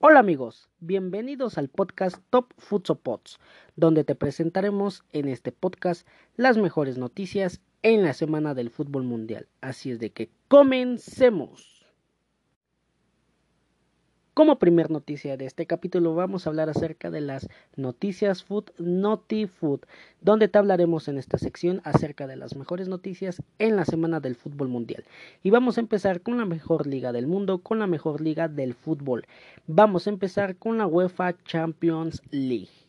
Hola amigos, bienvenidos al podcast Top Futsopods, donde te presentaremos en este podcast las mejores noticias en la semana del fútbol mundial. Así es de que comencemos. Como primer noticia de este capítulo vamos a hablar acerca de las noticias Food Noti Food, donde te hablaremos en esta sección acerca de las mejores noticias en la semana del fútbol mundial. Y vamos a empezar con la mejor liga del mundo, con la mejor liga del fútbol. Vamos a empezar con la UEFA Champions League.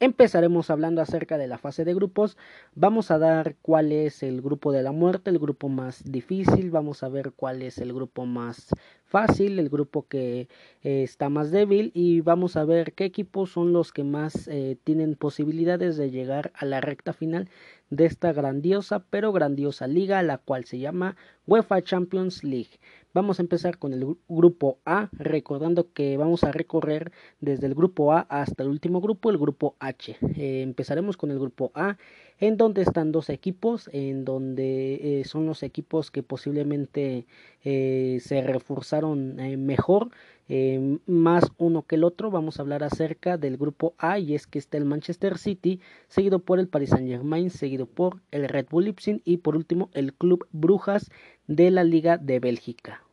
Empezaremos hablando acerca de la fase de grupos. Vamos a dar cuál es el grupo de la muerte, el grupo más difícil. Vamos a ver cuál es el grupo más fácil, el grupo que eh, está más débil. Y vamos a ver qué equipos son los que más eh, tienen posibilidades de llegar a la recta final de esta grandiosa pero grandiosa liga, la cual se llama UEFA Champions League. Vamos a empezar con el grupo A, recordando que vamos a recorrer desde el grupo A hasta el último grupo, el grupo H. Eh, empezaremos con el grupo A, en donde están dos equipos, en donde eh, son los equipos que posiblemente eh, se reforzaron mejor, más uno que el otro. Vamos a hablar acerca del grupo A, y es que está el Manchester City, seguido por el Paris Saint Germain, seguido por el Red Bull Leipzig y por último el Club Brujas de la Liga de Bélgica.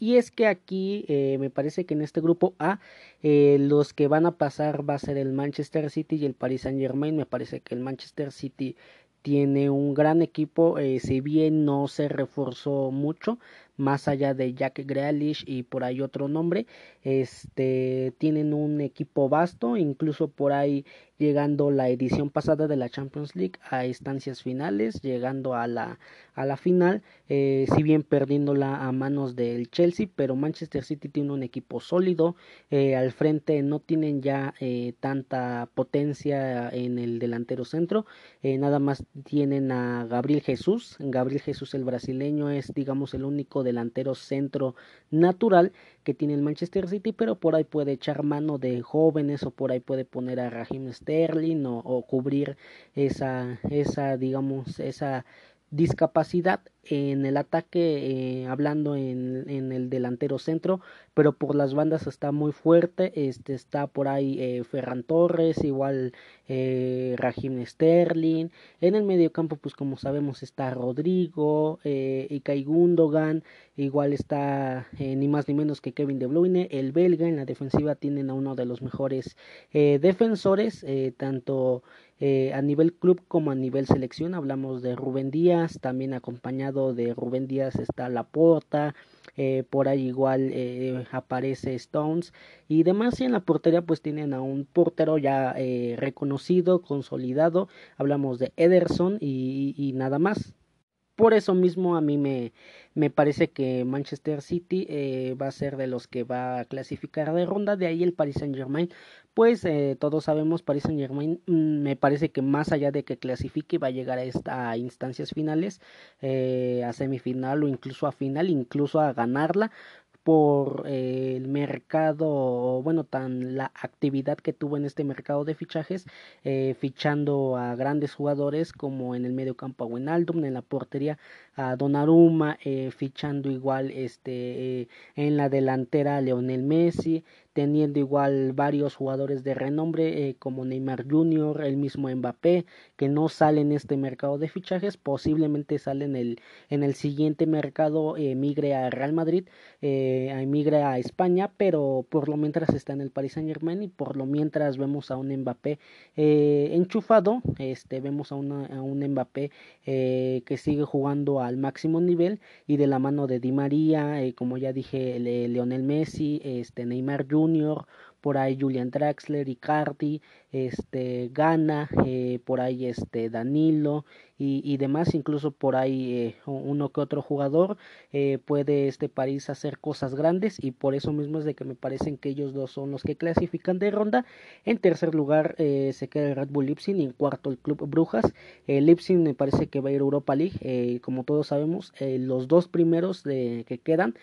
Y es que aquí eh, me parece que en este grupo A eh, los que van a pasar va a ser el Manchester City y el Paris Saint Germain. Me parece que el Manchester City tiene un gran equipo, eh, si bien no se reforzó mucho, más allá de Jack Grealish y por ahí otro nombre, este tienen un equipo vasto, incluso por ahí llegando la edición pasada de la Champions League a instancias finales, llegando a la a la final, eh, si bien perdiéndola a manos del Chelsea, pero Manchester City tiene un equipo sólido, eh, al frente no tienen ya eh, tanta potencia en el delantero centro, nada más tienen a Gabriel Jesús, Gabriel Jesús el brasileño es digamos el único de delantero centro natural que tiene el Manchester City, pero por ahí puede echar mano de jóvenes o por ahí puede poner a Raheem Sterling o, o cubrir esa, esa, digamos, esa discapacidad en el ataque, eh, hablando en, en, el delantero centro, pero por las bandas está muy fuerte. Este está por ahí eh, Ferran Torres, igual eh, Sterling. En el medio campo, pues como sabemos, está Rodrigo, eh, Ikai Gundogan, igual está eh, ni más ni menos que Kevin De Bruyne, el belga. En la defensiva tienen a uno de los mejores defensores, tanto a nivel club como a nivel selección. Hablamos de Rubén Díaz, también acompañado de Rubén Díaz está Laporta. Eh, por ahí igual eh, aparece Stones y demás y en la portería pues tienen a un portero ya eh, reconocido, consolidado, hablamos de Ederson y nada más por eso mismo a mí me, me parece que Manchester City eh, va a ser de los que va a clasificar de ronda, de ahí el Paris Saint Germain, pues eh, todos sabemos Paris Saint Germain mm, me parece que más allá de que clasifique va a llegar a, esta, instancias finales, eh, a semifinal o incluso a final, incluso a ganarla, por eh, el mercado, bueno, tan la actividad que tuvo en este mercado de fichajes, eh, fichando a grandes jugadores como en el medio campo a Wijnaldum, en la portería a Donnarumma, eh, fichando igual este en la delantera a Leonel Messi, teniendo igual varios jugadores de renombre eh, como Neymar Jr., el mismo Mbappé, que no sale en este mercado de fichajes, posiblemente sale en el, en el siguiente mercado, emigre a Real Madrid, eh, emigre a España, pero por lo mientras está en el Paris Saint Germain y por lo mientras vemos a un Mbappé eh, enchufado, este, vemos a, a un Mbappé eh, que sigue jugando al máximo nivel y de la mano de Di María, eh, como ya dije, Leonel Messi, este, Neymar Jr., por ahí Julian Draxler, Icardi, este, Gana, eh, por ahí este, Danilo y, demás, incluso por ahí eh, uno que otro jugador eh, puede este París hacer cosas grandes y por eso mismo es de que me parecen que ellos dos son los que clasifican de ronda. En tercer lugar se queda el Red Bull Leipzig y en cuarto el Club Brujas. El Leipzig me parece que va a ir a Europa League, como todos sabemos, los dos primeros de, que quedan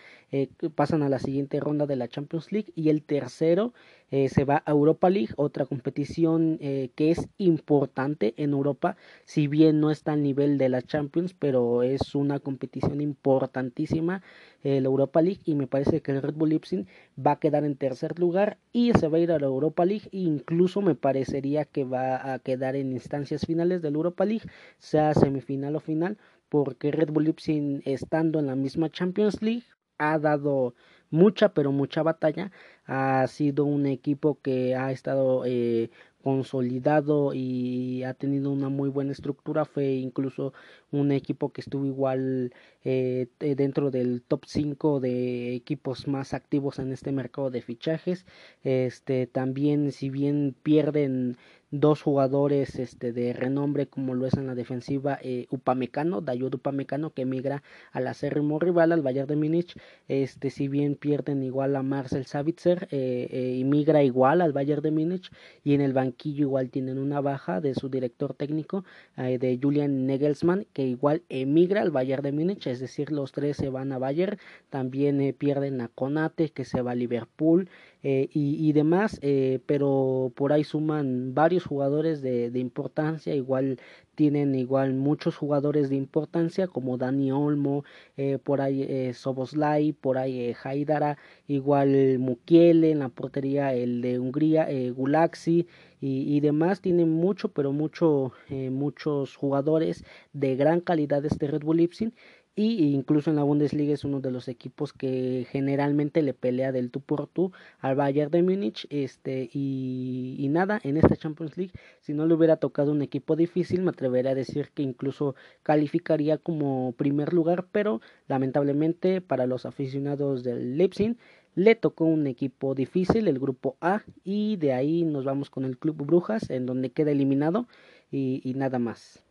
pasan a la siguiente ronda de la Champions League y el tercero eh, se va a Europa League, otra competición eh, que es importante en Europa, si bien no es al nivel de la Champions, pero es una competición importantísima la Europa League y me parece que el Red Bull Leipzig va a quedar en tercer lugar y se va a ir a la Europa League. E incluso me parecería que va a quedar en instancias finales de la Europa League, sea semifinal o final, porque Red Bull Leipzig estando en la misma Champions League ha dado mucha pero mucha batalla. Ha sido un equipo que ha estado eh, consolidado y ha tenido una muy buena estructura fue incluso un equipo que estuvo igual eh, dentro del top 5 de equipos más activos en este mercado de fichajes. Este también si bien pierden dos jugadores este de renombre como lo es en la defensiva eh, Upamecano, Dayud Upamecano que emigra al acérrimo rival al Bayern de Múnich, este si bien pierden igual a Marcel Savitzer, eh, eh, igual al Bayern de Múnich y en el banquillo igual tienen una baja de su director técnico eh, de Julian Nagelsmann que igual emigra al Bayern de Múnich, es decir los tres se van a Bayern, también eh, pierden a Conate que se va a Liverpool, eh, y, demás, eh, pero por ahí suman varios jugadores de, de, importancia, igual tienen igual muchos jugadores de importancia como Dani Olmo, eh, por ahí eh, Soboslai, por ahí eh, Haidara, igual Mukiele en la portería el de Hungría, Gulaxi y, y, demás, tienen mucho, pero mucho, muchos jugadores de gran calidad este Red Bull Leipzig y incluso en la Bundesliga es uno de los equipos que generalmente le pelea del tú por tú al Bayern de Múnich este y, y, nada en esta Champions League si no le hubiera tocado un equipo difícil me atrevería a decir que incluso calificaría como primer lugar pero lamentablemente para los aficionados del Leipzig le tocó un equipo difícil el grupo A y de ahí nos vamos con el Club Brujas en donde queda eliminado y, y nada más.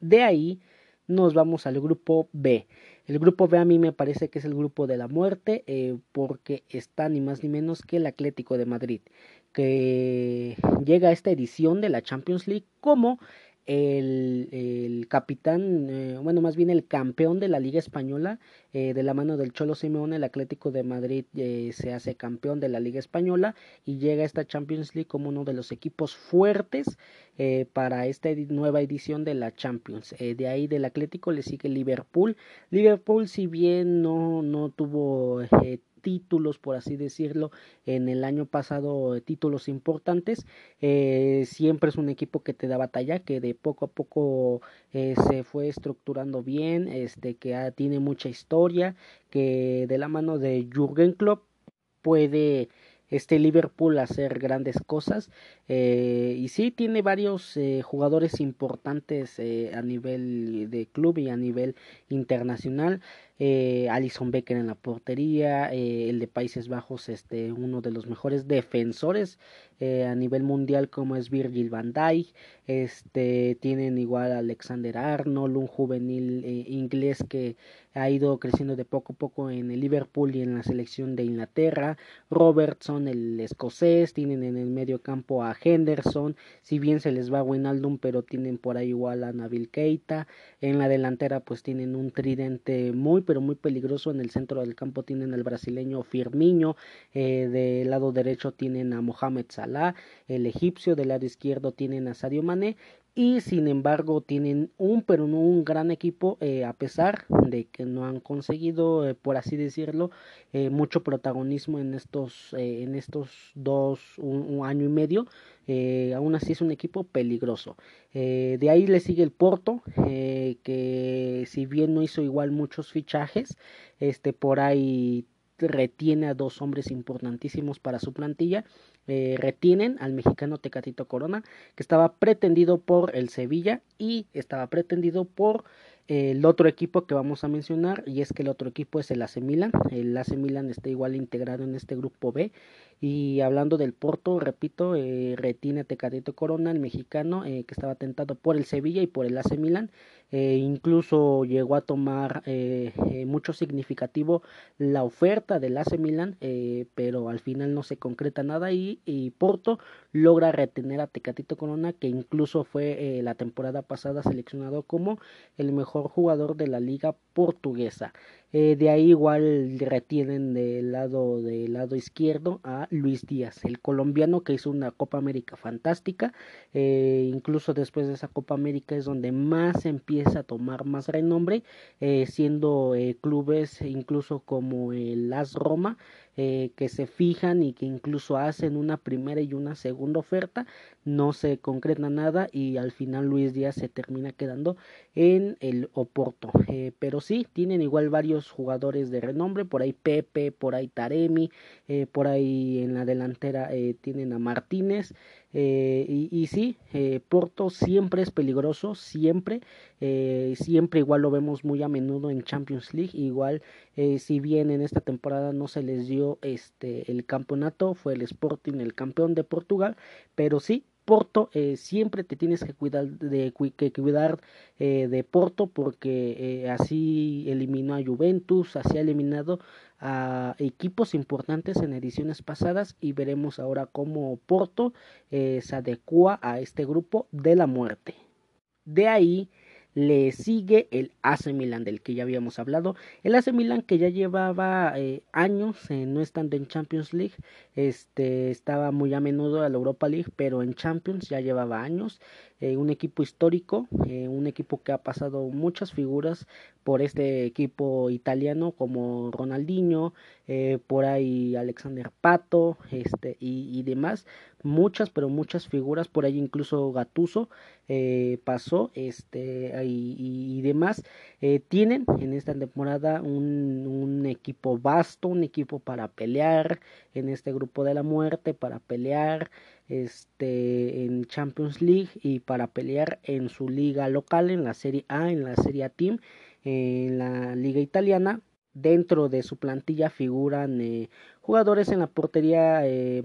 De ahí nos vamos al grupo B. El grupo B a mí me parece que es el grupo de la muerte eh, porque está ni más ni menos que el Atlético de Madrid, que llega a esta edición de la Champions League como el, el capitán, eh, bueno, más bien el campeón de la Liga Española, eh, de la mano del Cholo Simeone, el Atlético de Madrid eh, se hace campeón de la Liga Española y llega a esta Champions League como uno de los equipos fuertes eh, para esta nueva edición de la Champions. Eh, de ahí del Atlético le sigue Liverpool. Liverpool, si bien no, no tuvo títulos, por así decirlo, en el año pasado, títulos importantes. Eh, siempre es un equipo que te da batalla, que de poco a poco eh, se fue estructurando bien, este, que tiene mucha historia, que de la mano de Jürgen Klopp puede este Liverpool hacer grandes cosas eh, y sí tiene varios eh, jugadores importantes eh, a nivel de club y a nivel internacional. Eh, Alison Becker en la portería, eh, el de Países Bajos, este, uno de los mejores defensores a nivel mundial como es Virgil van Dijk, este, tienen igual a Alexander Arnold, un juvenil inglés que ha ido creciendo de poco a poco en el Liverpool y en la selección de Inglaterra, Robertson el escocés, tienen en el medio campo a Henderson, si bien se les va a Wijnaldum, pero tienen por ahí igual a Nabil Keita, en la delantera pues tienen un tridente muy pero muy peligroso. En el centro del campo tienen al brasileño Firmino, eh, del lado derecho tienen a Mohamed Salah, el egipcio, del lado izquierdo tienen a Sadio Mané y sin embargo tienen un pero no un gran equipo eh, a pesar de que no han conseguido eh, por así decirlo eh, mucho protagonismo en estos en estos dos un, un, año y medio aún así es un equipo peligroso. De ahí le sigue el Porto que si bien no hizo igual muchos fichajes este por ahí retiene a dos hombres importantísimos para su plantilla. Eh, retienen al mexicano Tecatito Corona, que estaba pretendido por el Sevilla y estaba pretendido por el otro equipo que vamos a mencionar y es que el otro equipo es el AC Milan el AC Milan está igual integrado en este grupo B y hablando del Porto repito eh, retiene Tecatito Corona el mexicano eh, que estaba tentado por el Sevilla y por el AC Milan eh, incluso llegó a tomar eh, mucho significativo la oferta del AC Milan, pero al final no se concreta nada y, y, Porto logra retener a Tecatito Corona, que incluso fue la temporada pasada seleccionado como el mejor jugador de la liga portuguesa. De ahí igual retienen del lado del lado izquierdo a Luis Díaz, el colombiano que hizo una Copa América fantástica. Eh, incluso después de esa Copa América es donde más empieza a tomar más renombre, eh, siendo clubes incluso como el AS Roma eh, que se fijan y que incluso hacen una primera y una segunda oferta, no se concreta nada y al final Luis Díaz se termina quedando en el Oporto. Eh, pero sí, tienen igual varios jugadores de renombre, por ahí Pepe, por ahí Taremi, eh, por ahí en la delantera tienen a Martínez. Y, y, sí, Porto siempre es peligroso, siempre, siempre igual lo vemos muy a menudo en Champions League, igual si bien en esta temporada no se les dio este, el campeonato, fue el Sporting el campeón de Portugal, pero sí, Porto eh, siempre te tienes que cuidar de que cuidar eh, de Porto porque eh, así eliminó a Juventus, así ha eliminado a equipos importantes en ediciones pasadas y veremos ahora cómo Porto se adecua a este grupo de la muerte. De ahí le sigue el AC Milan del que ya habíamos hablado. El AC Milan que ya llevaba eh, años no estando en Champions League, este estaba muy a menudo a la Europa League, pero en Champions ya llevaba años. Eh, un equipo histórico, eh, un equipo que ha pasado muchas figuras por este equipo italiano como Ronaldinho, eh, por ahí Alexander Pato este, y, demás, muchas, pero muchas figuras, por ahí incluso Gatuso pasó este, y, demás, tienen en esta temporada un, un equipo vasto, un equipo para pelear en este grupo de la muerte, para pelear este en Champions League y para pelear en su liga local en la Serie A, en la Serie A Team, en la liga italiana. Dentro de su plantilla figuran eh, jugadores en la portería eh,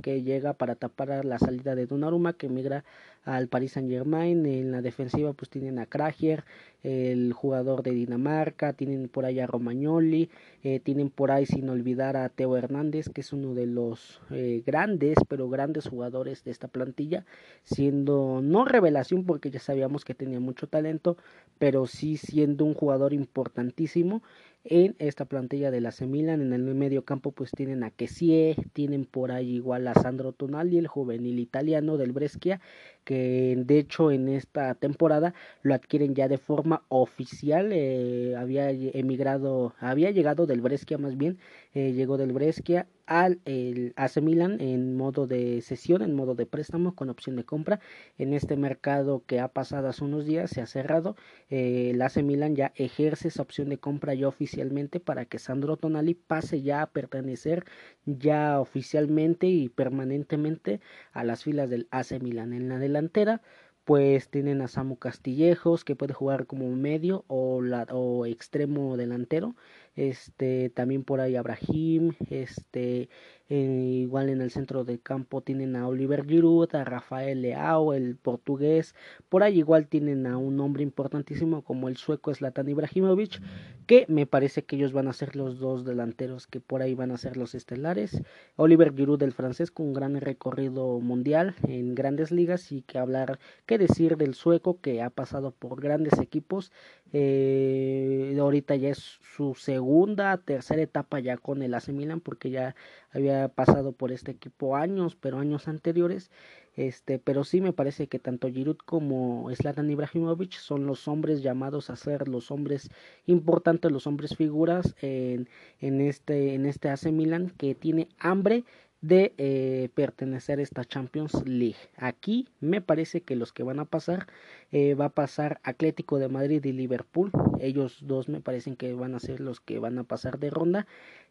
que llega para tapar la salida de Donnarumma, que migra al Paris Saint Germain. En la defensiva pues tienen a Kragier, el jugador de Dinamarca, tienen por ahí a Romagnoli, eh, tienen por ahí sin olvidar a Teo Hernández, que es uno de los eh, grandes, pero grandes jugadores de esta plantilla, siendo no revelación porque ya sabíamos que tenía mucho talento, pero sí siendo un jugador importantísimo en esta plantilla de la Milan en el medio campo pues tienen a Kessie, tienen por ahí igual a Sandro Tonali el juvenil italiano del Brescia que de hecho en esta temporada lo adquieren ya de forma oficial eh, había emigrado había llegado del Brescia más bien eh, llegó del Brescia al el AC Milan en modo de sesión, en modo de préstamo con opción de compra. En este mercado que ha pasado hace unos días se ha cerrado. Eh, el AC Milan ya ejerce esa opción de compra ya oficialmente para que Sandro Tonali pase ya a pertenecer ya oficialmente y permanentemente a las filas del AC Milan. En la delantera pues tienen a Samu Castillejos que puede jugar como medio o, la, o extremo delantero este también por ahí Abraham, este igual en el centro del campo tienen a Oliver Giroud, a Rafael Leao, el portugués, por ahí igual tienen a un hombre importantísimo como el sueco Zlatan Ibrahimovic, que me parece que ellos van a ser los dos delanteros que por ahí van a ser los estelares, Oliver Giroud el francés con un gran recorrido mundial en grandes ligas y que hablar, qué decir del sueco que ha pasado por grandes equipos eh, ahorita ya es su segunda, tercera etapa ya con el AC Milan porque ya había pasado por este equipo años, pero años anteriores. Este, pero sí me parece que tanto Giroud como Zlatan Ibrahimovic son los hombres llamados a ser los hombres importantes, los hombres figuras en, en este en este AC Milan que tiene hambre de eh, pertenecer a esta Champions League. Aquí me parece que los que van a pasar eh, va a pasar Atlético de Madrid y Liverpool. Ellos dos me parecen que van a ser los que van a pasar de ronda.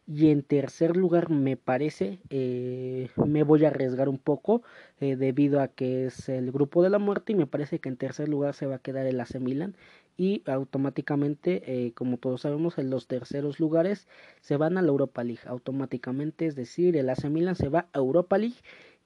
Y en tercer lugar me parece, eh, me voy a arriesgar un poco debido a que es el grupo de la muerte y me parece que en tercer lugar se va a quedar el AC Milan y automáticamente, eh, como todos sabemos, en los terceros lugares se van a la Europa League. Automáticamente, es decir, el AC Milan se va a Europa League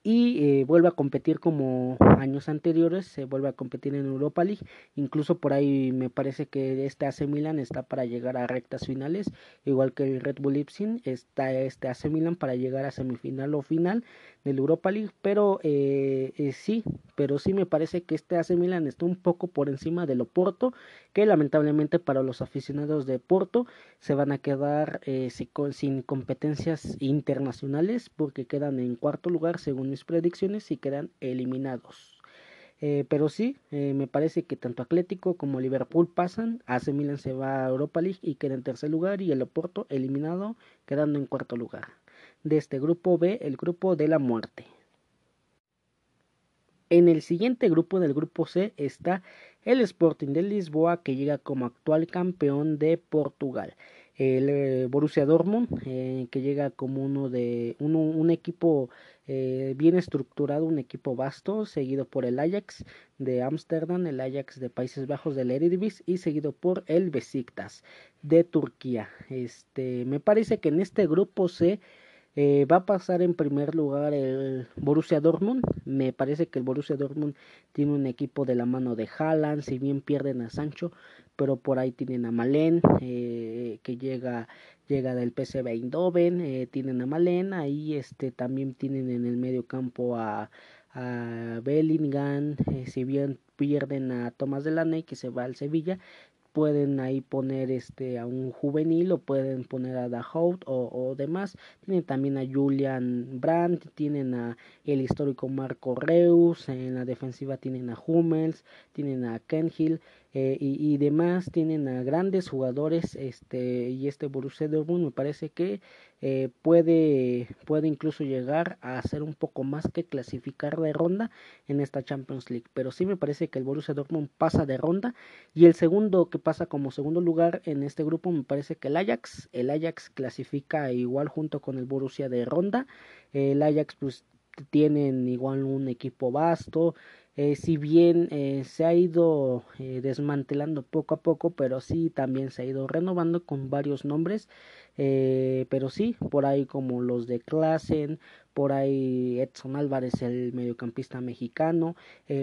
y eh, vuelve a competir como años anteriores, se vuelve a competir en Europa League, incluso por ahí me parece que este AC Milan está para llegar a rectas finales, igual que el Red Bull Leipzig, está este AC Milan para llegar a semifinal o final del Europa League, pero eh, eh, sí, pero sí me parece que este AC Milan está un poco por encima del Oporto, que lamentablemente para los aficionados de Porto se van a quedar sin competencias internacionales porque quedan en cuarto lugar según mis predicciones y quedan eliminados. Eh, pero sí, eh, me parece que tanto Atlético como Liverpool pasan, AC Milan se va a Europa League y queda en tercer lugar y el Oporto eliminado quedando en cuarto lugar. De este grupo B, el grupo de la muerte. En el siguiente grupo del grupo C está el Sporting de Lisboa que llega como actual campeón de Portugal el eh, Borussia Dortmund, eh, que llega como uno de un equipo eh, bien estructurado, un equipo vasto, seguido por el Ajax de Ámsterdam, el Ajax de Países Bajos del Eredivisie y seguido por el Besiktas de Turquía. Este, me parece que en este grupo C eh, va a pasar en primer lugar el Borussia Dortmund. Me parece que el Borussia Dortmund tiene un equipo de la mano de Haaland, si bien pierden a Sancho, pero por ahí tienen a Malen, eh, que llega llega del PSV Eindhoven, eh, tienen a Malen, ahí este también tienen en el medio campo a, a Bellingham, si bien pierden a Tomás Delaney que se va al Sevilla, pueden ahí poner este a un juvenil o pueden poner a Dahout o, o demás. Tienen también a Julian Brandt tienen a el histórico Marco Reus en la defensiva tienen a Hummels tienen a Ken Hill eh, y, y, demás tienen a grandes jugadores este y este Borussia Dortmund me parece que eh, puede puede incluso llegar a hacer un poco más que clasificar de ronda en esta Champions League. Pero sí me parece que el Borussia Dortmund pasa de ronda. Y el segundo que pasa como segundo lugar en este grupo me parece que el Ajax. El Ajax clasifica igual junto con el Borussia de ronda. El Ajax pues tienen igual un equipo vasto eh, si bien eh, se ha ido eh, desmantelando poco a poco, pero sí también se ha ido renovando con varios nombres, pero sí, por ahí como los de Klassen, por ahí Edson Álvarez, el mediocampista mexicano,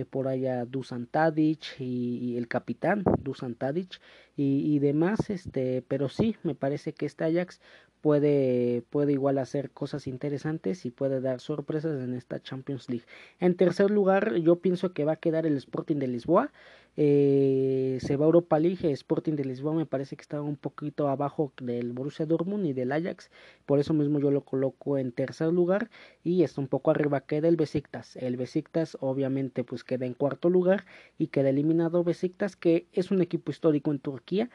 por allá Dusan Tadic y, y, el capitán Dusan Tadic y, y demás, este, pero sí, me parece que este Ajax puede, puede igual hacer cosas interesantes y puede dar sorpresas en esta Champions League. En tercer lugar, yo pienso que va a quedar el Sporting de Lisboa. Eh, se va Europa League, Sporting de Lisboa me parece que está un poquito abajo del Borussia Dortmund y del Ajax, por eso mismo yo lo coloco en tercer lugar y está un poco arriba queda el Besiktas. El Besiktas obviamente pues queda en cuarto lugar y queda eliminado Besiktas que es un equipo histórico en Turquía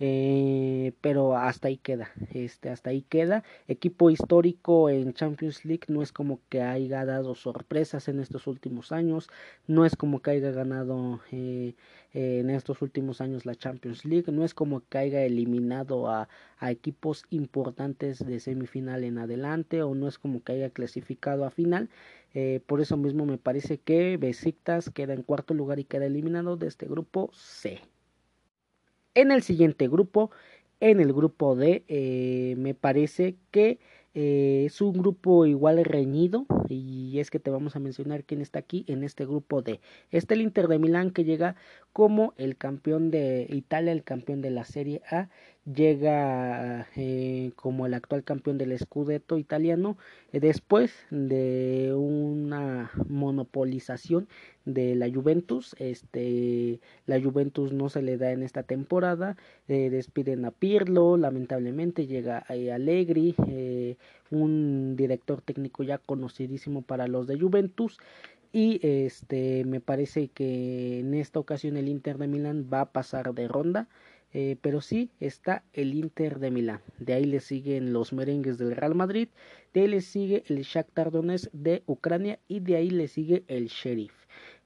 eh, pero hasta ahí queda, este, hasta ahí queda. Equipo histórico en Champions League no es como que haya dado sorpresas en estos últimos años, no es como que haya ganado eh, en estos últimos años la Champions League, no es como que haya eliminado a, a equipos importantes de semifinal en adelante o no es como que haya clasificado a final. Eh, por eso mismo me parece que Besiktas queda en cuarto lugar y queda eliminado de este grupo C. En el siguiente grupo, en el grupo D, eh, me parece que eh, es un grupo igual reñido y es que te vamos a mencionar quién está aquí en este grupo D. Está el Inter de Milán que llega como el campeón de Italia, el campeón de la Serie A llega eh, como el actual campeón del Scudetto italiano eh, después de una monopolización de la Juventus este la Juventus no se le da en esta temporada eh, despiden a Pirlo lamentablemente llega a Allegri eh, un director técnico ya conocidísimo para los de Juventus y este me parece que en esta ocasión el Inter de Milán va a pasar de ronda eh, pero sí está el Inter de Milán. De ahí le siguen los merengues del Real Madrid, de ahí le sigue el Shakhtar Donetsk de Ucrania y de ahí le sigue el Sheriff.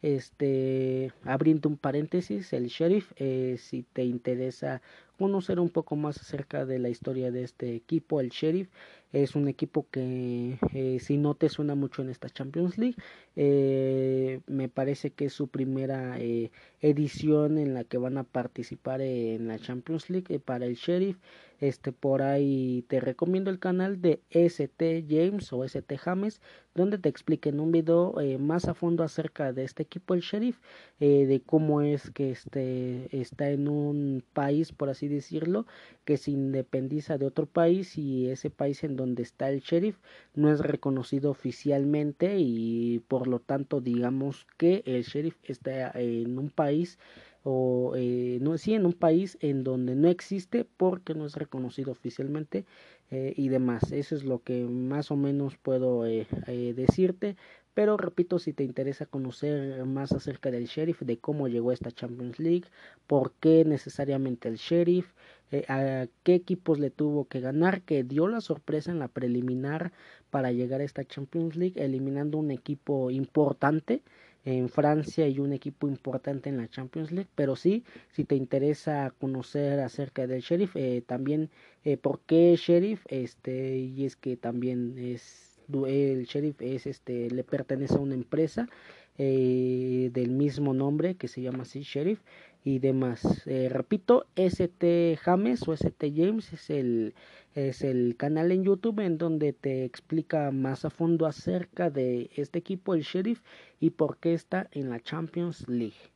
Este, abriendo un paréntesis, el Sheriff, eh, si te interesa conocer un poco más acerca de la historia de este equipo, el Sheriff. Es un equipo que eh, si no te suena mucho en esta Champions League, eh, me parece que es su primera eh, edición en la que van a participar en la Champions League para el Sheriff. Este por ahí te recomiendo el canal de ST James o ST James donde te expliquen un video más a fondo acerca de este equipo el Sheriff, de cómo es que este está en un país por así decirlo que se independiza de otro país y ese país en donde está el sheriff no es reconocido oficialmente y por lo tanto digamos que el sheriff está en un país o eh, no sí en un país en donde no existe porque no es reconocido oficialmente eh, y demás. Eso es lo que más o menos puedo eh, decirte pero repito, si te interesa conocer más acerca del Sheriff, de cómo llegó a esta Champions League, por qué necesariamente el Sheriff, eh, a qué equipos le tuvo que ganar, que dio la sorpresa en la preliminar para llegar a esta Champions League, eliminando un equipo importante en Francia y un equipo importante en la Champions League, pero sí, si te interesa conocer acerca del Sheriff, eh, también eh, por qué Sheriff, este, y es que también es el sheriff es este le pertenece a una empresa eh, del mismo nombre que se llama así sheriff y demás. Eh, repito st james o st james es el es el canal en youtube en donde te explica más a fondo acerca de este equipo el sheriff y por qué está en la champions league.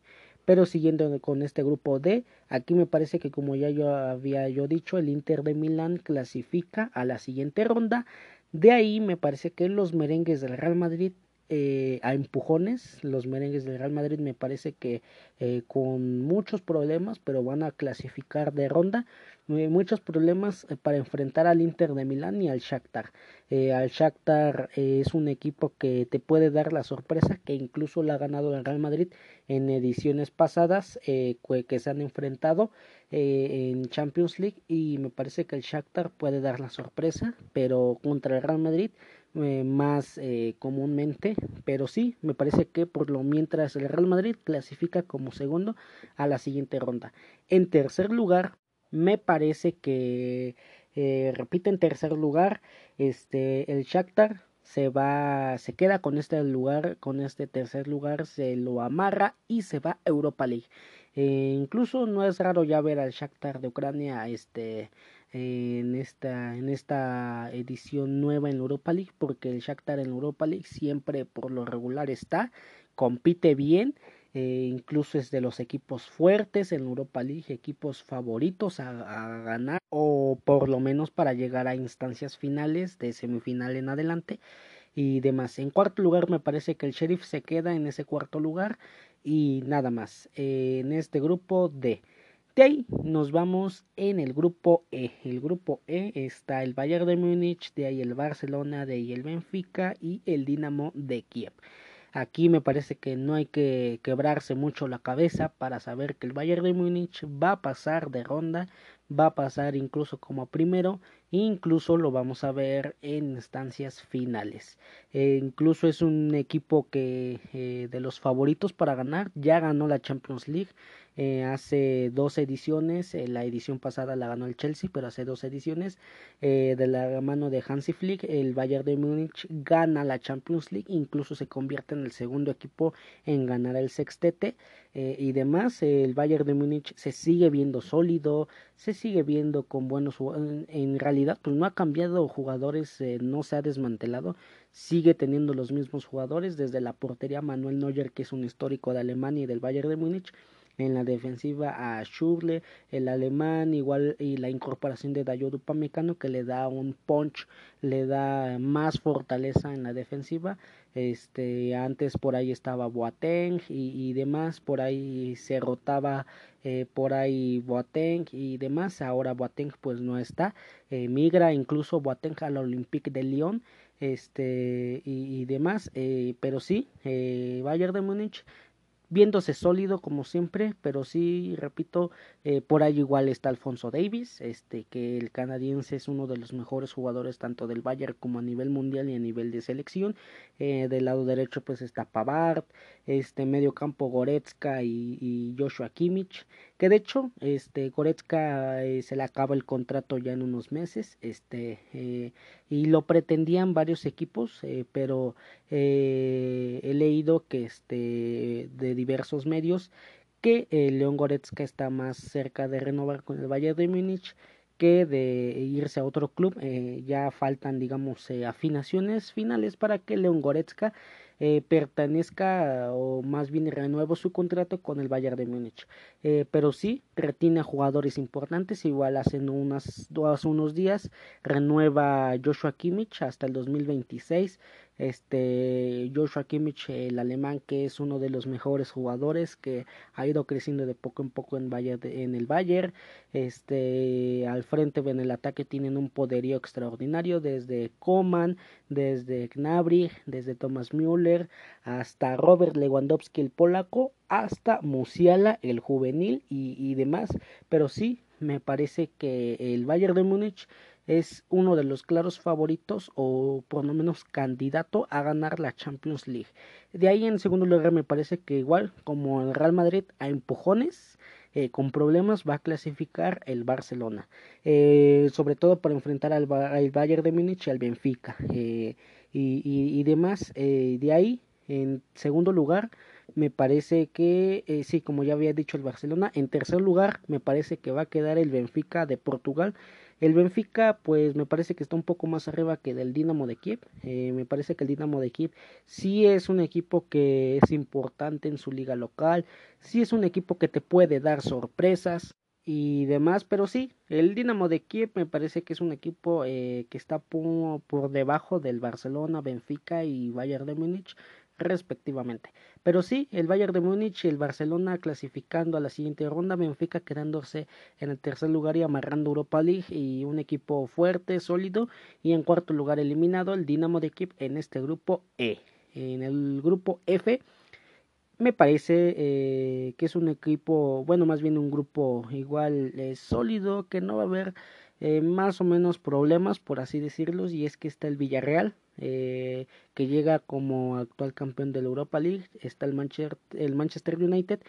Pero siguiendo con este grupo D, aquí me parece que como ya yo había yo dicho, el Inter de Milán clasifica a la siguiente ronda de ahí me parece que los merengues del Real Madrid eh, a empujones, los merengues del Real Madrid me parece que eh, con muchos problemas, pero van a clasificar de ronda, eh, muchos problemas para enfrentar al Inter de Milán y al Shakhtar. al Shakhtar es un equipo que te puede dar la sorpresa que incluso la ha ganado el Real Madrid en ediciones pasadas que se han enfrentado eh, en Champions League y me parece que el Shakhtar puede dar la sorpresa, pero contra el Real Madrid eh, más eh, comúnmente, pero sí, me parece que por lo mientras el Real Madrid clasifica como segundo a la siguiente ronda. En tercer lugar, me parece que repite en tercer lugar, este el Shakhtar se va, se queda con este lugar, con este tercer lugar, se lo amarra y se va a Europa League. Eh, incluso no es raro ya ver al Shakhtar de Ucrania este en esta en esta edición nueva en Europa League porque el Shakhtar en Europa League siempre por lo regular está compite bien eh, incluso es de los equipos fuertes en Europa League, equipos favoritos a, ganar o por lo menos para llegar a instancias finales de semifinal en adelante y demás. En cuarto lugar me parece que el Sheriff se queda en ese cuarto lugar y nada más eh, en este grupo D. De ahí nos vamos en el grupo E. El grupo E está el Bayern de Múnich, de ahí el Barcelona, de ahí el Benfica y el Dinamo de Kiev. Aquí me parece que no hay que quebrarse mucho la cabeza para saber que el Bayern de Múnich va a pasar de ronda, va a pasar incluso como primero, incluso lo vamos a ver en instancias finales. Eh, incluso es un equipo que eh, de los favoritos para ganar, ya ganó la Champions League, eh, hace dos ediciones, eh, la edición pasada la ganó el Chelsea, pero hace dos ediciones eh, de la mano de Hansi Flick, el Bayern de Múnich gana la Champions League, incluso se convierte en el segundo equipo en ganar el sextete y demás. el Bayern de Múnich se sigue viendo sólido, se sigue viendo con buenos jugadores. En realidad, pues no ha cambiado jugadores, no se ha desmantelado, sigue teniendo los mismos jugadores, desde la portería Manuel Neuer, que es un histórico de Alemania y del Bayern de Múnich en la defensiva a Schurle, el alemán, igual y la incorporación de Dayot Upamecano que le da un punch, le da más fortaleza en la defensiva. Este, antes por ahí estaba Boateng y, demás, por ahí se rotaba eh, por ahí Boateng y demás, ahora Boateng pues no está, eh, migra incluso Boateng al Olympique de Lyon este y, demás. Eh, pero sí eh, Bayern de Múnich viéndose sólido como siempre, pero sí, repito, eh, por ahí igual está Alfonso Davis, este que el canadiense es uno de los mejores jugadores tanto del Bayern como a nivel mundial y a nivel de selección. Eh, del lado derecho pues está Pavard, este medio campo Goretzka y, Joshua Kimmich, que de hecho este Goretzka eh, se le acaba el contrato ya en unos meses este eh, y lo pretendían varios equipos eh, pero he leído que este de diversos medios que León Goretzka está más cerca de renovar con el Bayern de Múnich que de irse a otro club ya faltan digamos afinaciones finales para que León Goretzka eh, pertenezca o más bien renuevo su contrato con el Bayern de Múnich. Eh, pero sí, retiene a jugadores importantes, igual hace, unas, hace unos días renueva Joshua Kimmich hasta el 2026 este Joshua Kimmich, el alemán, que es uno de los mejores jugadores, que ha ido creciendo de poco en poco en, en el Bayern. Este, al frente en el ataque tienen un poderío extraordinario, desde Coman, desde Gnabry, desde Thomas Müller, hasta Robert Lewandowski, el polaco, hasta Musiala, el juvenil y, y demás. Pero sí, me parece que el Bayern de Múnich es uno de los claros favoritos o por lo menos candidato a ganar la Champions League. De ahí en segundo lugar me parece que igual como el Real Madrid a empujones eh, con problemas va a clasificar el Barcelona, eh, sobre todo para enfrentar al, Bayern de Múnich y al Benfica eh, y, y, demás. de ahí en segundo lugar me parece que sí, como ya había dicho el Barcelona. En tercer lugar me parece que va a quedar el Benfica de Portugal el Benfica, pues me parece que está un poco más arriba que del Dinamo de Kiev. Eh, me parece que el Dinamo de Kiev sí es un equipo que es importante en su liga local, sí es un equipo que te puede dar sorpresas y demás, pero sí, el Dinamo de Kiev me parece que es un equipo eh, que está por, por, debajo del Barcelona, Benfica y Bayern de Múnich respectivamente. Pero sí, el Bayern de Múnich y el Barcelona clasificando a la siguiente ronda, Benfica quedándose en el tercer lugar y amarrando Europa League y un equipo fuerte, sólido y en cuarto lugar eliminado el Dinamo de Kiev en este grupo E. En el grupo F me parece eh, que es un equipo, bueno, más bien un grupo igual eh, sólido, que no va a haber eh, más o menos problemas, por así decirlos, y es que está el Villarreal, eh, que llega como actual campeón de la Europa League. Está el Manchester, el Manchester United,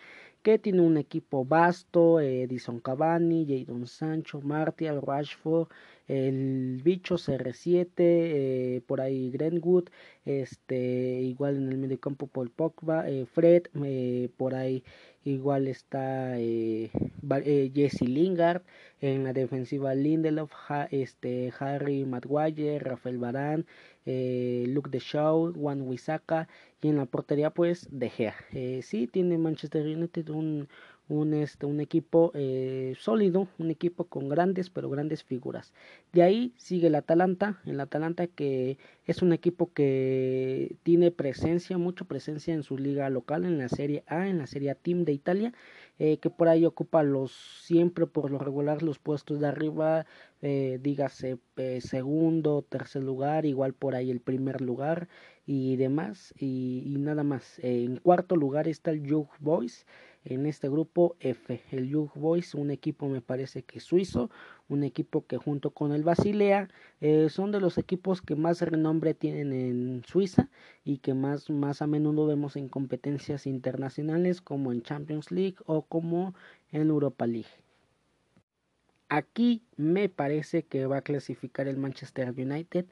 que tiene un equipo vasto, Edison Cavani, Jadon Sancho, Martial, Rashford, el bicho CR7, eh, por ahí Greenwood, este, igual en el medio campo Paul Pogba, eh, Fred, eh, por ahí igual está Jesse Lingard, en la defensiva Lindelof, este, Harry Maguire, Rafael Barán, Luke de Shaw, Juan Wisaka y en la portería pues De Gea. sí tiene Manchester United un un, este, un equipo eh, sólido, un equipo con grandes, pero grandes figuras. De ahí sigue el Atalanta, el Atalanta que es un equipo que tiene presencia, mucha presencia en su liga local, en la Serie A, en la Serie A Team de Italia, eh, que por ahí ocupa los siempre por lo regular los puestos de arriba, eh, dígase segundo, tercer lugar, igual por ahí el primer lugar y demás, y, y nada más. en cuarto lugar está el Young Boys, en este grupo F. El Young Boys, un equipo me parece que suizo, un equipo que junto con el Basilea eh, son de los equipos que más renombre tienen en Suiza y que más, más a menudo vemos en competencias internacionales como en Champions League o como en Europa League. Aquí me parece que va a clasificar el Manchester United.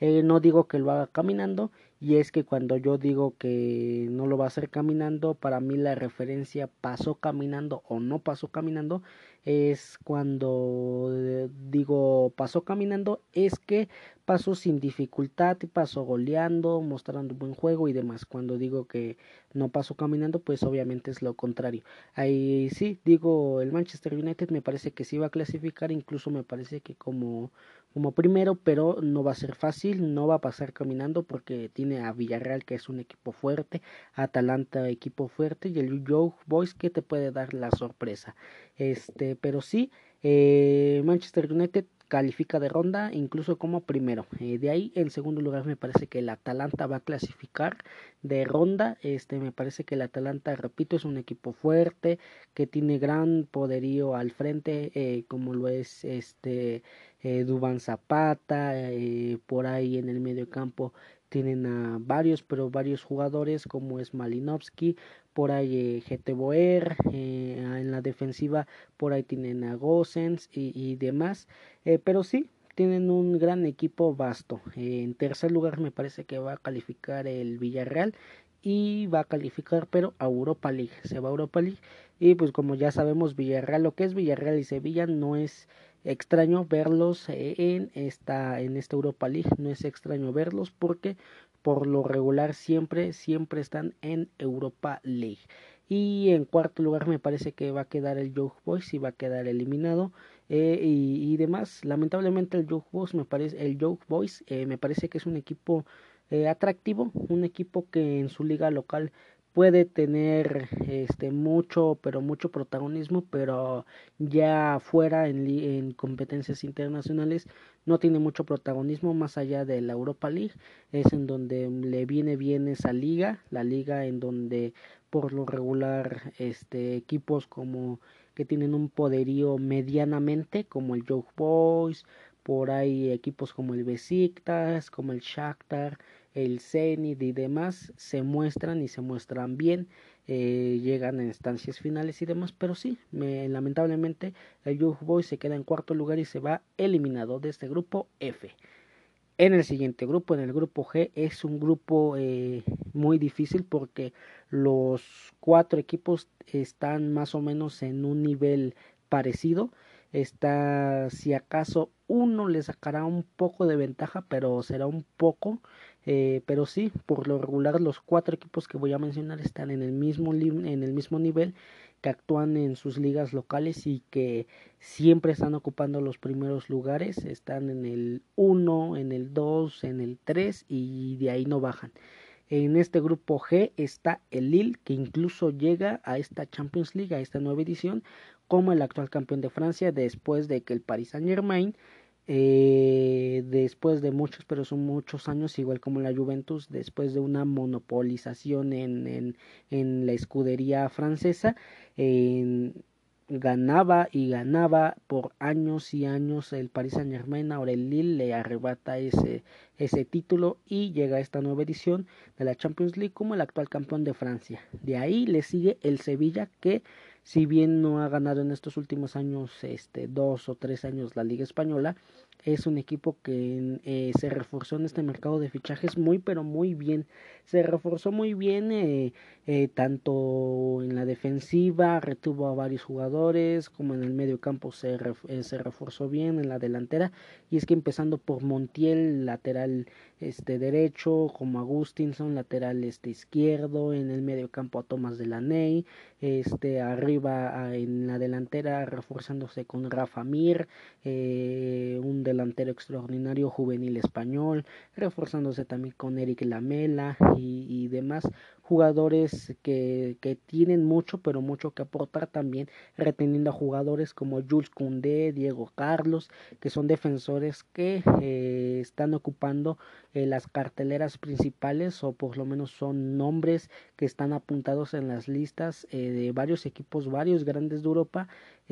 Eh, no digo que lo haga caminando, y es que cuando yo digo que no lo va a hacer caminando, para mí la referencia pasó caminando o no pasó caminando es cuando eh, digo pasó caminando, es que pasó sin dificultad, y pasó goleando, mostrando buen juego y demás. Cuando digo que no pasó caminando, pues obviamente es lo contrario. Ahí sí, digo, el Manchester United me parece que sí va a clasificar, incluso me parece que como como primero, pero no va a ser fácil, no va a pasar caminando porque tiene a Villarreal que es un equipo fuerte, Atalanta equipo fuerte y el Joe Boys que te puede dar la sorpresa. Este, pero sí, eh, Manchester United califica de ronda incluso como primero. Eh, de ahí en segundo lugar me parece que el Atalanta va a clasificar de ronda. Este me parece que el Atalanta, repito, es un equipo fuerte que tiene gran poderío al frente, eh, como lo es este eh, Duban Zapata, eh, por ahí en el medio campo tienen a varios, pero varios jugadores como es Malinovsky, por ahí eh, GT Boer, eh, en la defensiva por ahí tienen a Gosens y, y demás, eh, pero sí, tienen un gran equipo vasto. en tercer lugar me parece que va a calificar el Villarreal y va a calificar pero a Europa League, se va a Europa League y pues como ya sabemos Villarreal, lo que es Villarreal y Sevilla no es extraño verlos en esta en esta Europa League. No es extraño verlos porque por lo regular siempre siempre están en Europa League. Y en cuarto lugar me parece que va a quedar el Young Boys y va a quedar eliminado eh, y, demás. Lamentablemente el Young Boys me parece el Young Boys eh, me parece que es un equipo eh, atractivo un equipo que en su liga local puede tener este mucho pero mucho protagonismo pero ya fuera en, en, competencias internacionales no tiene mucho protagonismo más allá de la Europa League. Es en donde le viene bien esa liga la liga en donde por lo regular este equipos como que tienen un poderío medianamente como el Young Boys por ahí equipos como el Besiktas como el Shakhtar el Zenit y demás se muestran y se muestran bien, eh, llegan a instancias finales y demás, pero sí, me, lamentablemente el Young Boys se queda en cuarto lugar y se va eliminado de este grupo F. En el siguiente grupo, en el grupo G, es un grupo eh, muy difícil porque los cuatro equipos están más o menos en un nivel parecido. Está, si acaso, uno le sacará un poco de ventaja, pero será un poco. Eh, pero sí, por lo regular los cuatro equipos que voy a mencionar están en el mismo, en el mismo nivel que actúan en sus ligas locales y que siempre están ocupando los primeros lugares, están en el 1, en el 2, en el 3 y de ahí no bajan. En este grupo G está el Lille, que incluso llega a esta Champions League, a esta nueva edición, como el actual campeón de Francia, después de que el Paris Saint Germain eh, después de muchos, pero son muchos años, igual como la Juventus, después de una monopolización en, en, en la escudería francesa, ganaba y ganaba por años y años el Paris Saint Germain, ahora el Lille le arrebata ese, ese título y llega a esta nueva edición de la Champions League como el actual campeón de Francia. De ahí le sigue el Sevilla que si bien no ha ganado en estos últimos años, este, dos o tres años la Liga Española, es un equipo que eh, se reforzó en este mercado de fichajes muy pero muy bien. Se reforzó muy bien eh, eh, tanto en la defensiva retuvo a varios jugadores como en el medio campo se, se reforzó bien en la delantera. Y es que empezando por Montiel lateral este derecho como Agustinson lateral este izquierdo en el medio campo a Tomás Delaney este arriba en la delantera reforzándose con Rafa Mir un delantero extraordinario juvenil español, reforzándose también con Eric Lamela y, y demás jugadores que, que, tienen mucho, pero mucho que aportar también, reteniendo a jugadores como Jules Koundé, Diego Carlos, que son defensores que eh, están ocupando eh, las carteleras principales o por lo menos son nombres que están apuntados en las listas eh, de varios equipos, varios grandes de Europa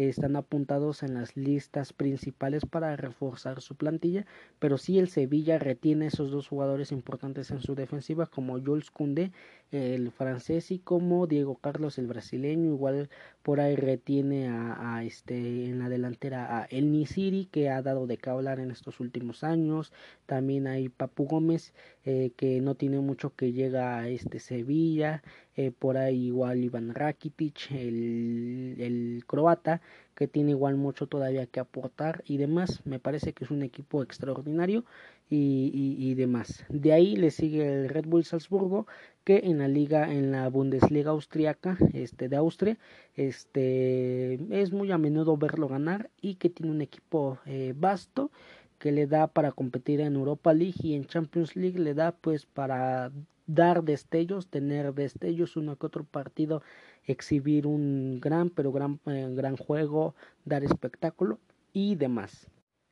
están apuntados en las listas principales para reforzar su plantilla, pero si el Sevilla retiene esos dos jugadores importantes en su defensiva como Jules Koundé, el francés y como Diego Carlos el brasileño, igual por ahí retiene a, a este en la delantera a El Nisiri que ha dado de qué hablar en estos últimos años, también hay Papu Gómez eh, que no tiene mucho que llega a este Sevilla, eh, por ahí igual Iván Rakitic, el, el croata, que tiene igual mucho todavía que aportar y demás. Me parece que es un equipo extraordinario y, demás. De ahí le sigue el Red Bull Salzburgo, que en la liga, en la Bundesliga austriaca, este de Austria, este es muy a menudo verlo ganar y que tiene un equipo eh, vasto que le da para competir en Europa League y en Champions League le da pues para dar destellos, tener destellos, uno que otro partido, exhibir un gran, pero gran, eh, gran juego, dar espectáculo y demás.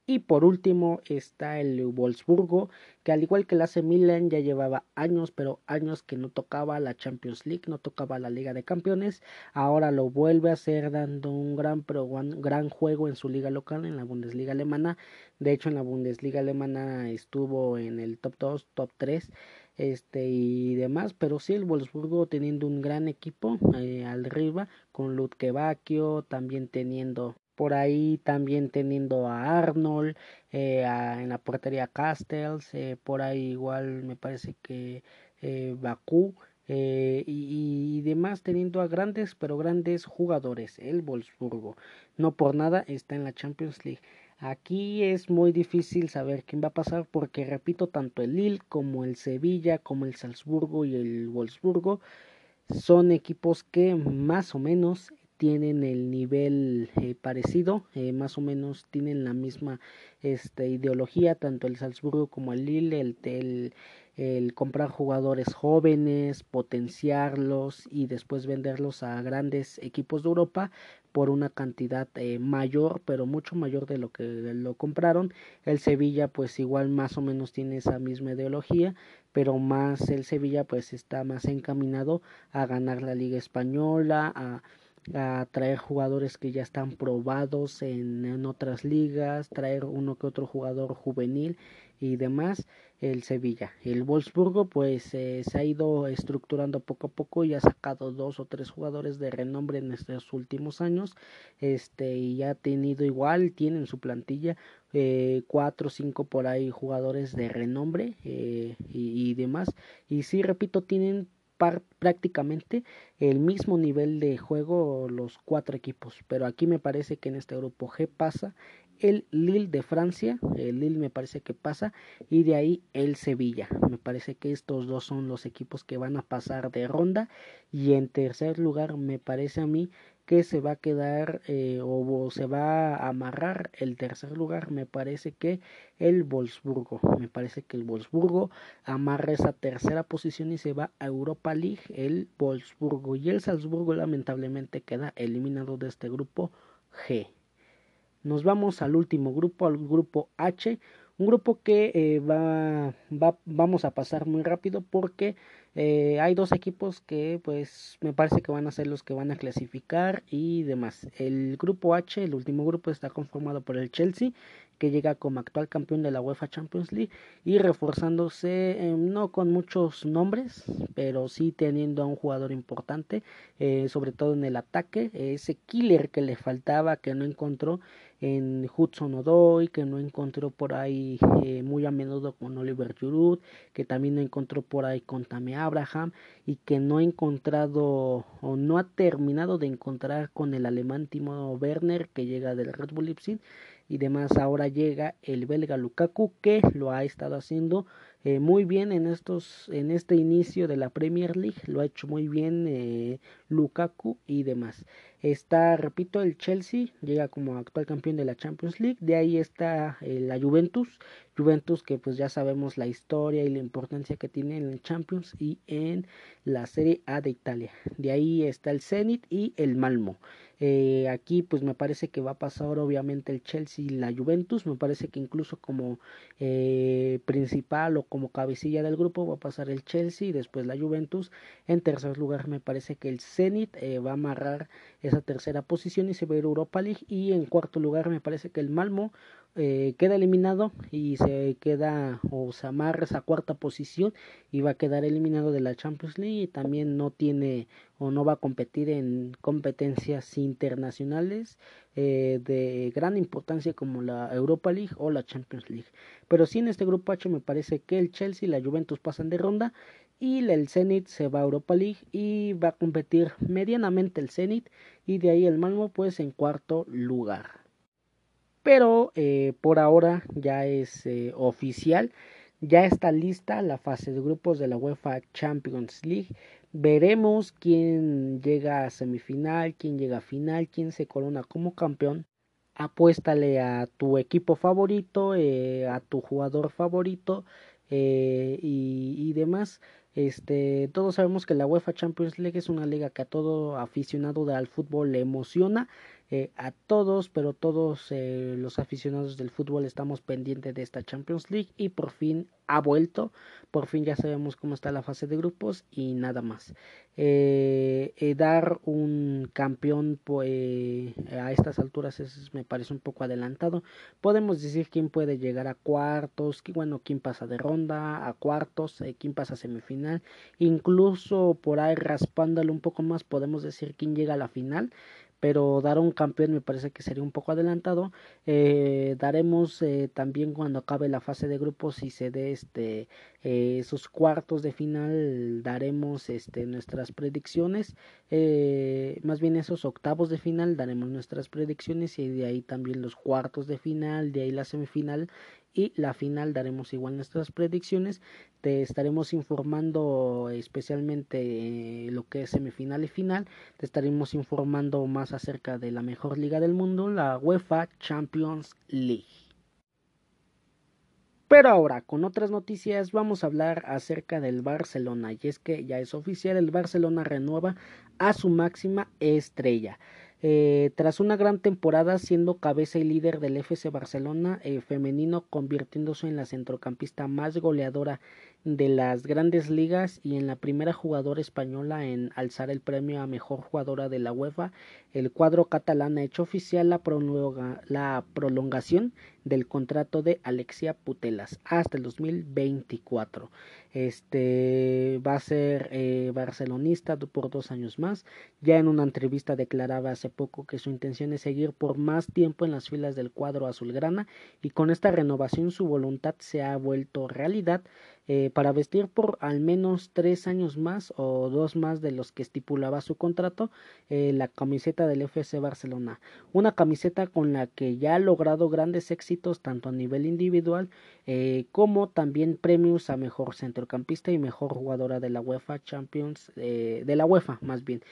Y por último está el Wolfsburgo, que al igual que el AC Milan ya llevaba años, pero años que no tocaba la Champions League, no tocaba la Liga de Campeones. Ahora lo vuelve a hacer dando un gran, pero gran juego en su liga local, en la Bundesliga alemana. De hecho, en la Bundesliga alemana estuvo en el top 2, top 3 este y demás, pero sí el Wolfsburgo teniendo un gran equipo eh, arriba con Lutke también teniendo por ahí también teniendo a Arnold eh, en la portería Castells eh, por ahí igual me parece que eh, Bakú y, y, demás teniendo a grandes pero grandes jugadores el Wolfsburgo. No por nada está en la Champions League. Aquí es muy difícil saber quién va a pasar porque repito, tanto el Lille como el Sevilla, como el Salzburgo y el Wolfsburgo son equipos que más o menos tienen el nivel eh, parecido, eh, más o menos tienen la misma este, ideología, tanto el Salzburgo como el Lille, el, el, comprar jugadores jóvenes, potenciarlos y después venderlos a grandes equipos de Europa por una cantidad eh, mayor, pero mucho mayor de lo que lo compraron. El Sevilla pues igual más o menos tiene esa misma ideología, pero más el Sevilla pues está más encaminado a ganar la Liga Española, a a traer jugadores que ya están probados en, en, otras ligas, traer uno que otro jugador juvenil y demás, el Sevilla. El Wolfsburgo pues eh, se ha ido estructurando poco a poco y ha sacado dos o tres jugadores de renombre en estos últimos años, este y ha tenido igual, tienen su plantilla eh, cuatro o cinco por ahí jugadores de renombre eh, y, y demás y sí repito tienen prácticamente el mismo nivel de juego los cuatro equipos. Pero aquí me parece que en este grupo G pasa el Lille de Francia, el Lille me parece que pasa, y de ahí el Sevilla. Me parece que estos dos son los equipos que van a pasar de ronda. Y en tercer lugar me parece a mí que se va a quedar eh, o se va a amarrar el tercer lugar. Me parece que el Wolfsburgo. Me parece que el Wolfsburgo amarra esa tercera posición y se va a Europa League. El Wolfsburgo y el Salzburgo lamentablemente queda eliminado de este grupo G. Nos vamos al último grupo, al grupo H. Un grupo que eh, va, va, vamos a pasar muy rápido porque eh, hay dos equipos que pues me parece que van a ser los que van a clasificar y demás. El grupo H, el último grupo, está conformado por el Chelsea, que llega como actual campeón de la UEFA Champions League y reforzándose eh, no con muchos nombres, pero sí teniendo a un jugador importante, eh, sobre todo en el ataque, ese killer que le faltaba, que no encontró en Hudson Odoi, que no encontró por ahí muy a menudo con Oliver Giroud, que también no encontró por ahí con Tammy Abraham y que no ha encontrado o no ha terminado de encontrar con el alemán Timo Werner que llega del Red Bull Leipzig y demás. Ahora llega el belga Lukaku que lo ha estado haciendo eh, muy bien en estos en este inicio de la Premier League lo ha hecho muy bien eh, Lukaku y demás está repito el Chelsea llega como actual campeón de la Champions League de ahí está eh, la Juventus Juventus que pues ya sabemos la historia y la importancia que tiene en el Champions y en la Serie A de Italia de ahí está el Zenit y el Malmo eh, aquí pues me parece que va a pasar obviamente el Chelsea y la Juventus. Me parece que incluso como eh, principal o como cabecilla del grupo va a pasar el Chelsea y después la Juventus. En tercer lugar me parece que el Zenit eh, va a amarrar esa tercera posición y se va a ir Europa League. Y en cuarto lugar me parece que el Malmo eh, queda eliminado y se queda o se amarra esa cuarta posición y va a quedar eliminado de la Champions League y también no tiene o no va a competir en competencias internacionales eh, de gran importancia como la Europa League o la Champions League. Pero sí en este grupo H me parece que el Chelsea y la Juventus pasan de ronda y el Zenit se va a Europa League y va a competir medianamente el Zenit y de ahí el Malmo pues en cuarto lugar pero eh, por ahora ya es eh, oficial, ya está lista la fase de grupos de la UEFA Champions League. Veremos quién llega a semifinal, quién llega a final, quién se corona como campeón. Apuéstale a tu equipo favorito, eh, a tu jugador favorito y, y demás. Este, todos sabemos que la UEFA Champions League es una liga que a todo aficionado al fútbol le emociona eh, a todos, pero todos eh, los aficionados del fútbol estamos pendientes de esta Champions League y por fin ha vuelto, por fin ya sabemos cómo está la fase de grupos y nada más. Eh, dar un campeón pues, a estas alturas me parece un poco adelantado. Podemos decir quién puede llegar a cuartos, bueno, quién pasa de ronda a cuartos, quién pasa a semifinal, incluso por ahí raspándolo un poco más podemos decir quién llega a la final pero dar un campeón me parece que sería un poco adelantado. Eh, daremos eh, también cuando acabe la fase de grupos y se dé este eh, esos cuartos de final daremos este nuestras predicciones más bien esos octavos de final daremos nuestras predicciones y de ahí también los cuartos de final de ahí la semifinal y la final daremos igual nuestras predicciones. Te estaremos informando especialmente lo que es semifinal y final. Te estaremos informando más acerca de la mejor liga del mundo, la UEFA Champions League. Pero ahora, con otras noticias, vamos a hablar acerca del Barcelona. Y es que ya es oficial, el Barcelona renueva a su máxima estrella. Eh, tras una gran temporada siendo cabeza y líder del FC Barcelona eh, femenino, convirtiéndose en la centrocampista más goleadora de las grandes ligas y en la primera jugadora española en alzar el premio a mejor jugadora de la UEFA, el cuadro catalán ha hecho oficial la, la prolongación del contrato de Alexia Putelas hasta el 2024. Este va a ser eh, barcelonista por dos años más. Ya en una entrevista declaraba hace poco que su intención es seguir por más tiempo en las filas del cuadro azulgrana y con esta renovación su voluntad se ha vuelto realidad eh, para vestir por al menos tres años más o dos más de los que estipulaba su contrato eh, la camiseta del FC Barcelona. Una camiseta con la que ya ha logrado grandes éxitos tanto a nivel individual eh, como también premios a mejor centrocampista y mejor jugadora de la UEFA Champions, de la UEFA más bien.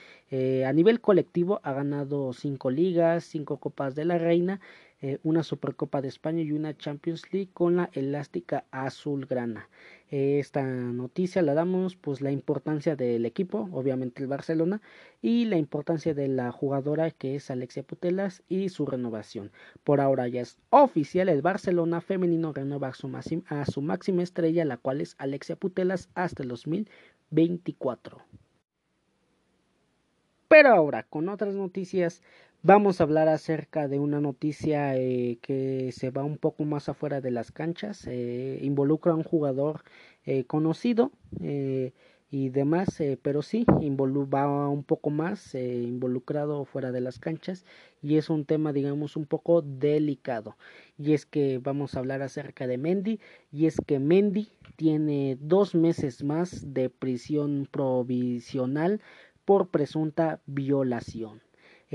a nivel colectivo ha ganado cinco ligas, cinco copas de la Reina eh, una Supercopa de España y una Champions League con la elástica azulgrana. Esta noticia la damos pues la importancia del equipo, obviamente el Barcelona, y la importancia de la jugadora que es Alexia Putelas y su renovación. Por ahora ya es oficial, el Barcelona femenino renueva a su, a su máxima estrella, la cual es Alexia Putelas hasta el 2024. Pero ahora, con otras noticias, vamos a hablar acerca de una noticia eh, que se va un poco más afuera de las canchas, eh, involucra a un jugador eh, conocido y demás, pero sí, va un poco más involucrado fuera de las canchas y es un tema, digamos, un poco delicado. Y es que vamos a hablar acerca de Mendy y es que Mendy tiene dos meses más de prisión provisional por presunta violación.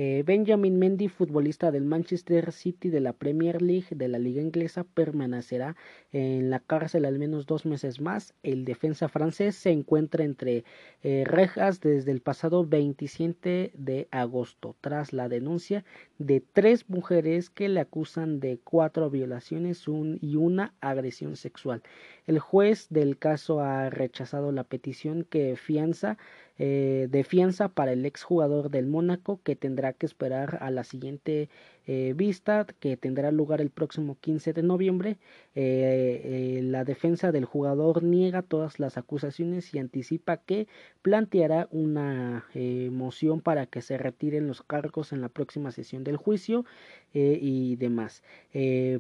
Eh, Benjamin Mendy, futbolista del Manchester City de la Premier League de la Liga Inglesa, permanecerá en la cárcel al menos dos meses más. El defensa francés se encuentra entre eh, rejas desde el pasado 27 de agosto, tras la denuncia de tres mujeres que le acusan de cuatro violaciones y una agresión sexual. El juez del caso ha rechazado la petición que fianza eh, de fianza para el exjugador del Mónaco que tendrá que esperar a la siguiente eh, vista que tendrá lugar el próximo 15 de noviembre. Eh, la defensa del jugador niega todas las acusaciones y anticipa que planteará una moción para que se retiren los cargos en la próxima sesión del juicio y demás.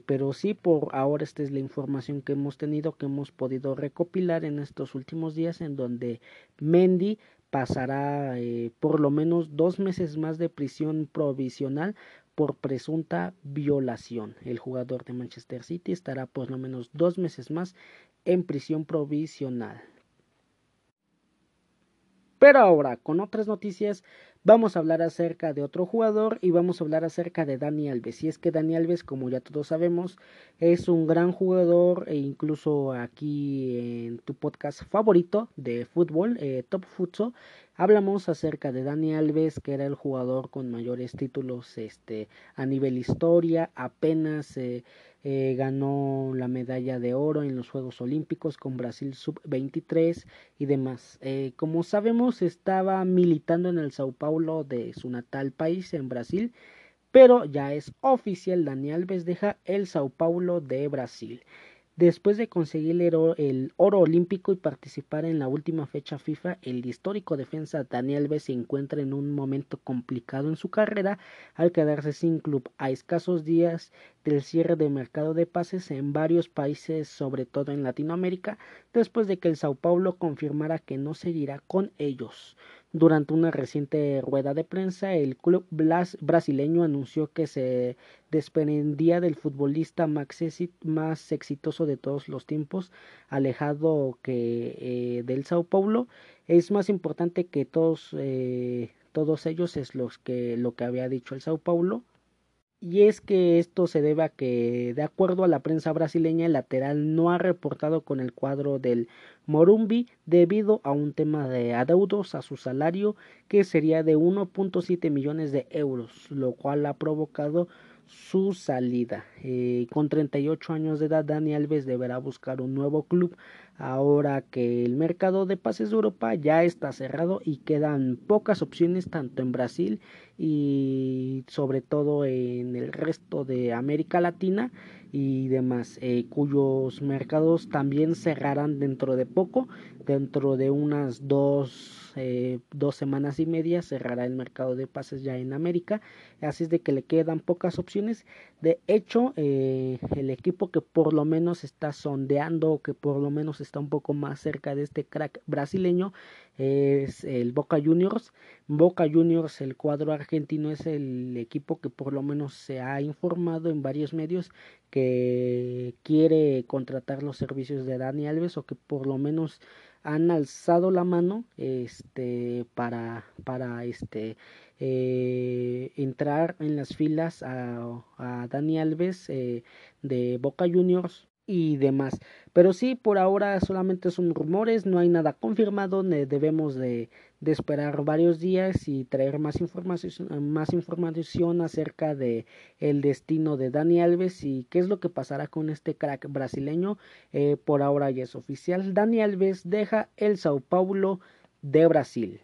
pero sí, por ahora esta es la información que hemos tenido, que hemos podido recopilar en estos últimos días en donde Mendy pasará eh, por lo menos dos meses más de prisión provisional por presunta violación. El jugador de Manchester City estará por lo menos dos meses más en prisión provisional. Pero ahora, con otras noticias, vamos a hablar acerca de otro jugador y vamos a hablar acerca de Dani Alves. Y es que Dani Alves, como ya todos sabemos, es un gran jugador e incluso aquí en tu podcast favorito de fútbol, eh, Top Futsal, hablamos acerca de Dani Alves, que era el jugador con mayores títulos este, a nivel historia, apenas... Eh, eh, ganó la medalla de oro en los Juegos Olímpicos con Brasil sub-23 y demás. Eh, como sabemos, estaba militando en el Sao Paulo de su natal país, en Brasil, pero ya es oficial, Dani Alves deja el Sao Paulo de Brasil. Después de conseguir el oro, olímpico y participar en la última fecha FIFA, el histórico defensa Daniel Alves se encuentra en un momento complicado en su carrera al quedarse sin club a escasos días del cierre de mercado de pases en varios países, sobre todo en Latinoamérica, después de que el Sao Paulo confirmara que no seguirá con ellos. Durante una reciente rueda de prensa, el club brasileño anunció que se desprendía del futbolista más exitoso de todos los tiempos, alejado que eh, del Sao Paulo. Es más importante que todos, eh, todos ellos es los que, lo que había dicho el Sao Paulo y es que esto se debe a que, de acuerdo a la prensa brasileña, el lateral no ha reportado con el cuadro del Morumbi debido a un tema de adeudos a su salario que sería de 1.7 millones de euros, lo cual ha provocado su salida. Eh, con 38 años de edad, Dani Alves deberá buscar un nuevo club ahora que el mercado de pases de Europa ya está cerrado y quedan pocas opciones tanto en Brasil y sobre todo en el resto de América Latina y demás, eh, cuyos mercados también cerrarán dentro de poco, dentro de unas dos, eh, dos semanas y media cerrará el mercado de pases ya en América, así es de que le quedan pocas opciones. De hecho, eh, el equipo que por lo menos está sondeando o que por lo menos está un poco más cerca de este crack brasileño es el Boca Juniors. Boca Juniors, el cuadro argentino, es el equipo que por lo menos se ha informado en varios medios que quiere contratar los servicios de Dani Alves o que por lo menos han alzado la mano este para para este eh, entrar en las filas a, a Dani Alves eh, de Boca Juniors y demás. Pero sí, por ahora solamente son rumores, no hay nada confirmado, debemos de, de esperar varios días y traer más información, más información acerca de el destino de Dani Alves y qué es lo que pasará con este crack brasileño. Eh, por ahora ya es oficial, Dani Alves deja el Sao Paulo de Brasil.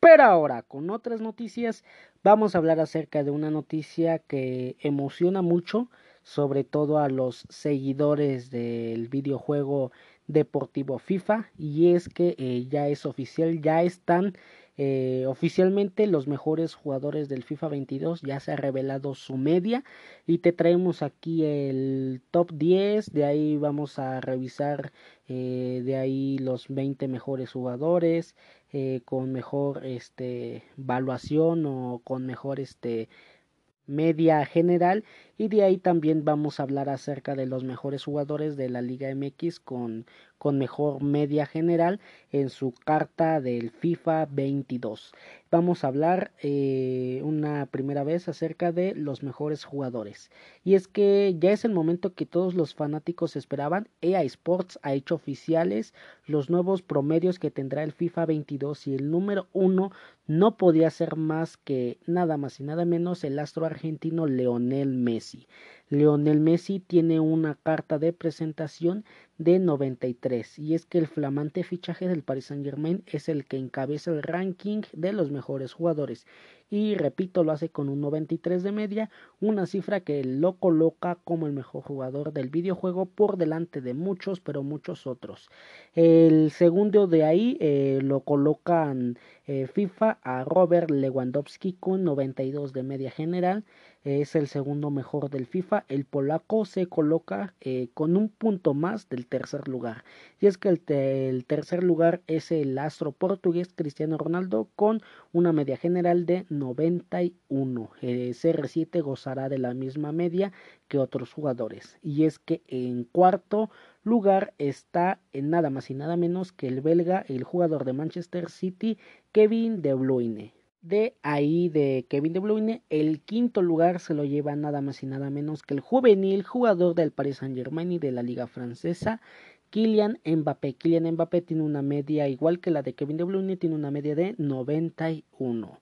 Pero ahora, con otras noticias, vamos a hablar acerca de una noticia que emociona mucho, sobre todo a los seguidores del videojuego deportivo FIFA, y es que eh, ya es oficial, ya están eh, oficialmente los mejores jugadores del FIFA 22 ya se ha revelado su media y te traemos aquí el top 10 de ahí vamos a revisar eh, de ahí los 20 mejores jugadores con mejor este evaluación o con mejor este media general y de ahí también vamos a hablar acerca de los mejores jugadores de la Liga MX con, con mejor media general en su carta del FIFA 22. Vamos a hablar eh, una primera vez acerca de los mejores jugadores. Y es que ya es el momento que todos los fanáticos esperaban. EA Sports ha hecho oficiales los nuevos promedios que tendrá el FIFA 22 y el número uno no podía ser más que nada más y nada menos el astro argentino Leonel Messi. legacy Lionel Messi tiene una carta de presentación de 93 y es que el flamante fichaje del Paris Saint Germain es el que encabeza el ranking de los mejores jugadores y repito lo hace con un 93 de media una cifra que lo coloca como el mejor jugador del videojuego por delante de muchos pero muchos otros el segundo de ahí eh, lo colocan eh, FIFA a Robert Lewandowski con 92 de media general es el segundo mejor del FIFA. El polaco se coloca eh, con un punto más del tercer lugar. Y es que el, tercer lugar es el astro portugués Cristiano Ronaldo con una media general de 91. El CR7 gozará de la misma media que otros jugadores. Y es que en cuarto lugar está en nada más y nada menos que el belga, el jugador de Manchester City, Kevin De Bruyne de ahí de Kevin De Bruyne, el quinto lugar se lo lleva nada más y nada menos que el juvenil jugador del Paris Saint-Germain y de la liga francesa, Kylian Mbappé. Kylian Mbappé tiene una media igual que la de Kevin De Bruyne, tiene una media de 91.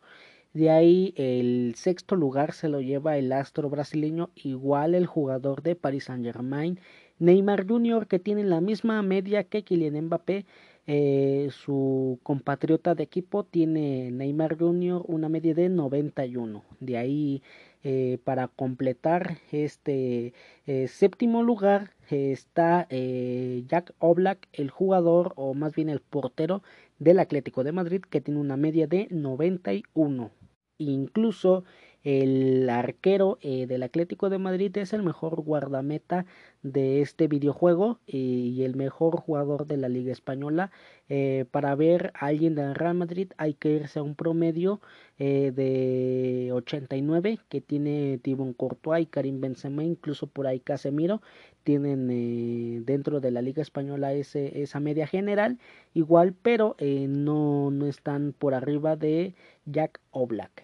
De ahí el sexto lugar se lo lleva el astro brasileño, igual el jugador de Paris Saint-Germain, Neymar Jr. que tiene la misma media que Kylian Mbappé. Eh, su compatriota de equipo tiene Neymar Jr. una media de 91. De ahí eh, para completar este eh, séptimo lugar está Jack Oblak, el jugador o más bien el portero del Atlético de Madrid que tiene una media de 91. Incluso el arquero eh, del Atlético de Madrid es el mejor guardameta de este videojuego y el mejor jugador de la Liga Española. Eh, para ver a alguien del Real Madrid hay que irse a un promedio eh, de 89 que tiene Tibon Courtois y Karim Benzema, incluso por ahí Casemiro tienen dentro de la Liga Española ese, esa media general igual, pero no, no están por arriba de Jack Oblak.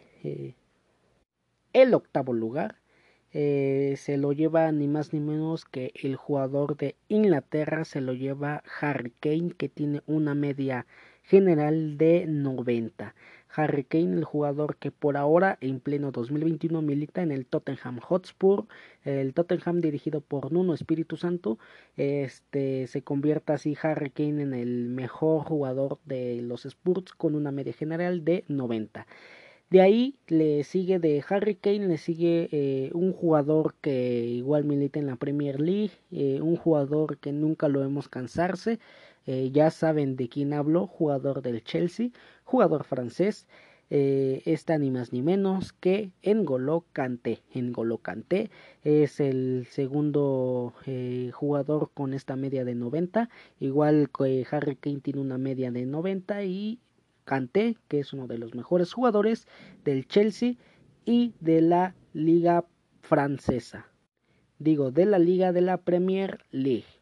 El octavo lugar eh, se lo lleva ni más ni menos que el jugador de Inglaterra, se lo lleva Harry Kane, que tiene una media general de 90. Harry Kane, el jugador que por ahora en pleno 2021 milita en el Tottenham Hotspur, el Tottenham dirigido por Nuno Espíritu Santo, este se convierte así Harry Kane en el mejor jugador de los Spurs con una media general de 90. De ahí le sigue de Harry Kane, le sigue eh, un jugador que igual milita en la Premier League, eh, un jugador que nunca lo vemos cansarse, eh, ya saben de quién hablo, jugador del Chelsea, jugador francés, está ni más ni menos que N'Golo Kanté. N'Golo Kanté es el segundo jugador con esta media de 90, igual que Harry Kane tiene una media de 90 y Kanté, que es uno de los mejores jugadores del Chelsea y de la liga francesa. Digo, de la liga de la Premier League.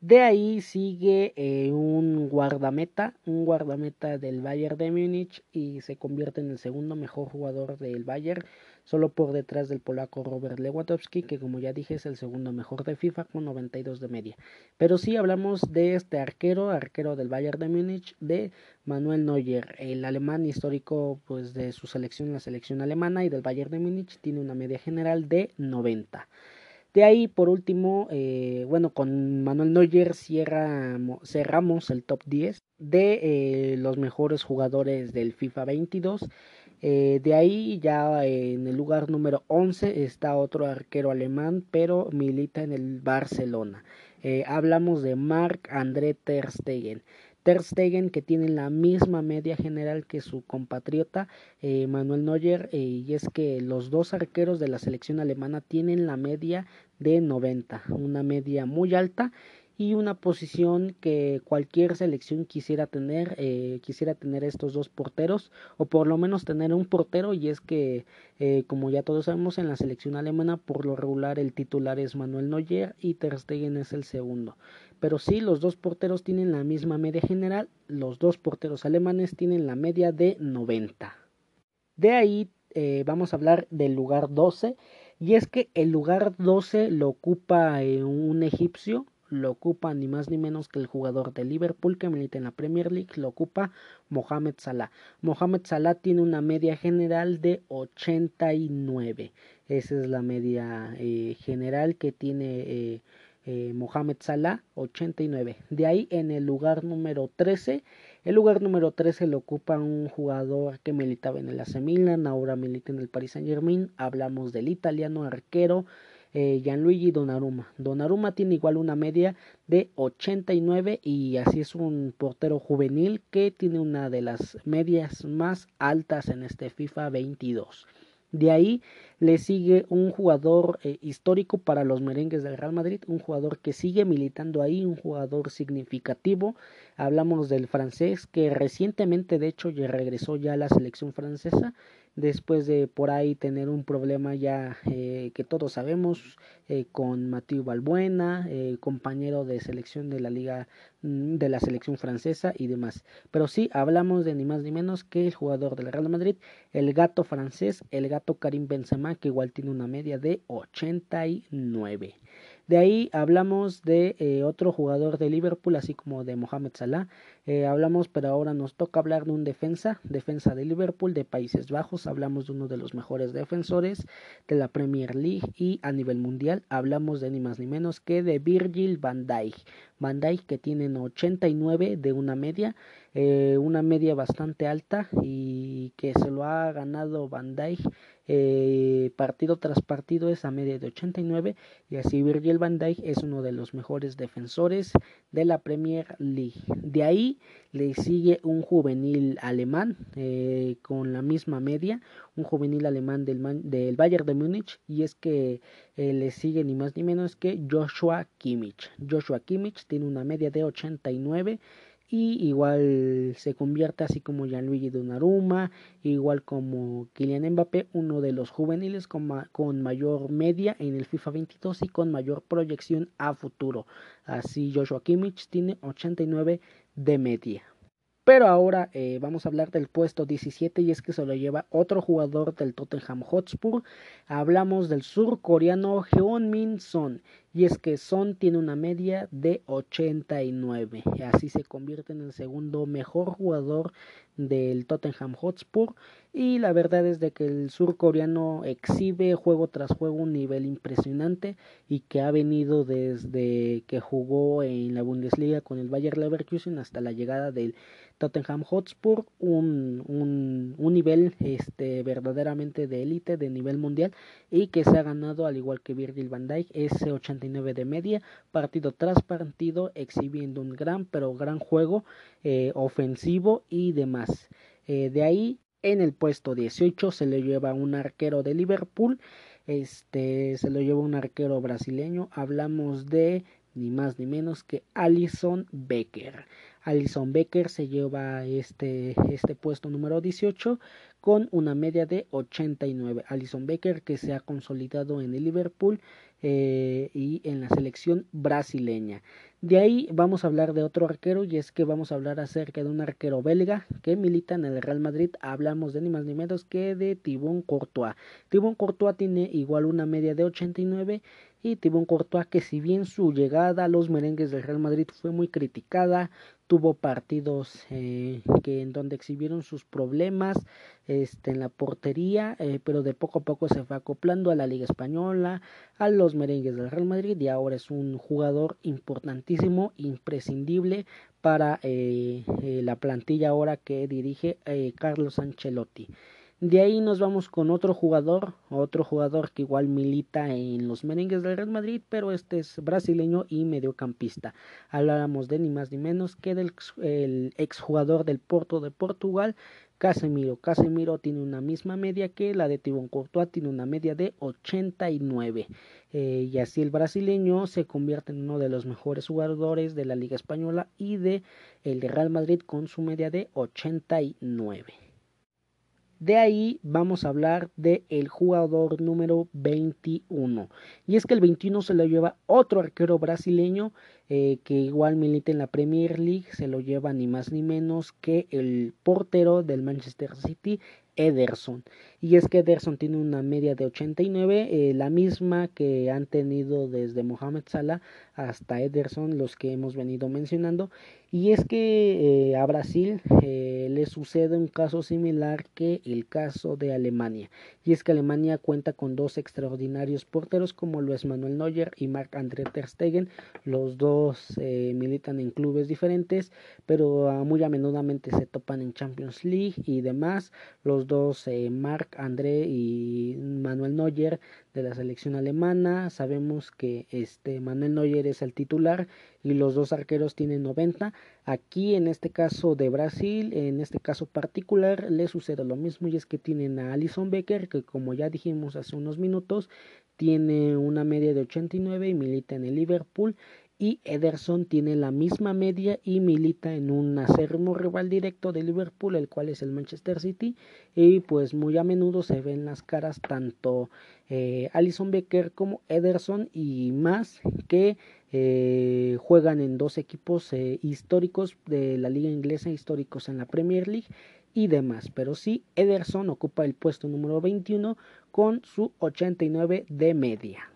De ahí sigue eh, un guardameta, un guardameta del Bayern de Múnich y se convierte en el segundo mejor jugador del Bayern, solo por detrás del polaco Robert Lewandowski, que como ya dije es el segundo mejor de FIFA con 92 de media. Pero sí hablamos de este arquero, arquero del Bayern de Múnich, de Manuel Neuer, el alemán histórico pues de su selección, la selección alemana y del Bayern de Múnich, tiene una media general de 90. De ahí, por último, eh, bueno, con Manuel Neuer cerramos el top 10 de eh, los mejores jugadores del FIFA 22. Eh, de ahí ya en el lugar número 11 está otro arquero alemán, pero milita en el Barcelona. hablamos de Marc André Ter Stegen. Ter Stegen que tiene la misma media general que su compatriota eh, Manuel Neuer eh, y es que los dos arqueros de la selección alemana tienen la media de 90, una media muy alta y una posición que cualquier selección quisiera tener, eh, quisiera tener estos dos porteros o por lo menos tener un portero y es que eh, como ya todos sabemos en la selección alemana por lo regular el titular es Manuel Neuer y Ter Stegen es el segundo. Pero sí, los dos porteros tienen la misma media general, los dos porteros alemanes tienen la media de 90. De ahí eh, vamos a hablar del lugar 12 y es que el lugar 12 lo ocupa un egipcio lo ocupa ni más ni menos que el jugador de Liverpool que milita en la Premier League, lo ocupa Mohamed Salah. Mohamed Salah tiene una media general de 89. Esa es la media eh, general que tiene eh, eh, Mohamed Salah, 89. De ahí en el lugar número 13, el lugar número 13 lo ocupa un jugador que militaba en el AC ahora milita en el Paris Saint Germain. Hablamos del italiano arquero eh, Gianluigi Donnarumma. Donnarumma tiene igual una media de 89 y así es un portero juvenil que tiene una de las medias más altas en este FIFA 22. De ahí le sigue un jugador eh, histórico para los merengues del Real Madrid, un jugador que sigue militando ahí, un jugador significativo. Hablamos del francés que recientemente de hecho regresó ya a la selección francesa después de por ahí tener un problema ya eh, que todos sabemos eh, con Mathieu Balbuena, eh, compañero de selección de la liga mm, de la selección francesa y demás. Pero sí hablamos de ni más ni menos que el jugador del Real Madrid, el gato francés, el gato Karim Benzema, que igual tiene una media de 89. De ahí hablamos de eh, otro jugador de Liverpool, así como de Mohamed Salah. Eh, hablamos, pero ahora nos toca hablar de un defensa, defensa de Liverpool, de Países Bajos. Hablamos de uno de los mejores defensores de la Premier League y a nivel mundial hablamos de ni más ni menos que de Virgil van Dijk. Dijk que tienen 89 de una media, eh, una media bastante alta y que se lo ha ganado Dijk eh, partido tras partido esa media de 89 y así Virgil Dijk es uno de los mejores defensores de la Premier League. De ahí le sigue un juvenil alemán eh, con la misma media, un juvenil alemán del, del Bayern de Múnich y es que eh, le sigue ni más ni menos que Joshua Kimmich. Joshua Kimmich tiene una media de 89 y igual se convierte así como Gianluigi Donnarumma, igual como Kylian Mbappé, uno de los juveniles con, con, mayor media en el FIFA 22 y con mayor proyección a futuro. Así Joshua Kimmich tiene 89 de media. Pero ahora eh, vamos a hablar del puesto 17 y es que se lo lleva otro jugador del Tottenham Hotspur. Hablamos del surcoreano Heon-min Son y es que Son tiene una media de 89. Y así se convierte en el segundo mejor jugador del Tottenham Hotspur y la verdad es de que el surcoreano exhibe juego tras juego un nivel impresionante y que ha venido desde que jugó en la Bundesliga con el Bayer Leverkusen hasta la llegada del Tottenham Hotspur un, un, un nivel este verdaderamente de élite de nivel mundial y que se ha ganado al igual que Virgil van Dijk ese 89 de media partido tras partido exhibiendo un gran pero gran juego eh, ofensivo y demás. Eh, de ahí en el puesto 18 se le lleva un arquero de Liverpool este se lo lleva un arquero brasileño. Hablamos de ni más ni menos que Alison Becker Alison Becker se lleva este, este puesto número 18 con una media de 89. Alison Becker que se ha consolidado en el Liverpool eh, y en la selección brasileña. De ahí vamos a hablar de otro arquero y es que vamos a hablar acerca de un arquero belga que milita en el Real Madrid. Hablamos de ni más ni menos que de Thibaut Courtois. Thibaut Courtois tiene igual una media de 89 y Thibaut Courtois que si bien su llegada a los merengues del Real Madrid fue muy criticada, tuvo partidos eh, que en donde exhibieron sus problemas este, en la portería, eh, pero de poco a poco se fue acoplando a la Liga Española, a los merengues del Real Madrid y ahora es un jugador importantísimo, imprescindible para eh, la plantilla ahora que dirige Carlos Ancelotti. De ahí nos vamos con otro jugador, otro jugador que igual milita en los merengues del Real Madrid, pero este es brasileño y mediocampista. Hablábamos de ni más ni menos que del el exjugador del Porto de Portugal, Casemiro. Casemiro tiene una misma media que la de Tibón Courtois, tiene una media de 89. Eh, y así el brasileño se convierte en uno de los mejores jugadores de la Liga Española y de el Real Madrid con su media de 89. De ahí vamos a hablar de el jugador número 21. Y es que el 21 se lo lleva otro arquero brasileño eh, que igual milita en la Premier League. Se lo lleva ni más ni menos que el portero del Manchester City, Ederson. Y es que Ederson tiene una media de 89, eh, la misma que han tenido desde Mohamed Salah hasta Ederson, los que hemos venido mencionando. Y es que eh, a Brasil eh, le sucede un caso similar que el caso de Alemania. Y es que Alemania cuenta con dos extraordinarios porteros como lo es Manuel Neuer y Marc-André Ter Stegen. Los dos militan en clubes diferentes, pero ah, muy a menudamente se topan en Champions League y demás. Los dos, André y Manuel Neuer de la selección alemana. Sabemos que este Manuel Neuer es el titular y los dos arqueros tienen 90. Aquí en este caso de Brasil, en este caso particular, le sucede lo mismo y es que tienen a Alison Becker que como ya dijimos hace unos minutos tiene una media de 89 y milita en el Liverpool y Ederson tiene la misma media y milita en un acérrimo rival directo de Liverpool, el cual es el Manchester City, y pues muy a menudo se ven las caras tanto eh, Alison Becker como Ederson y más que eh, juegan en dos equipos eh, históricos de la liga inglesa, históricos en la Premier League y demás, pero sí Ederson ocupa el puesto número 21 con su 89 de media.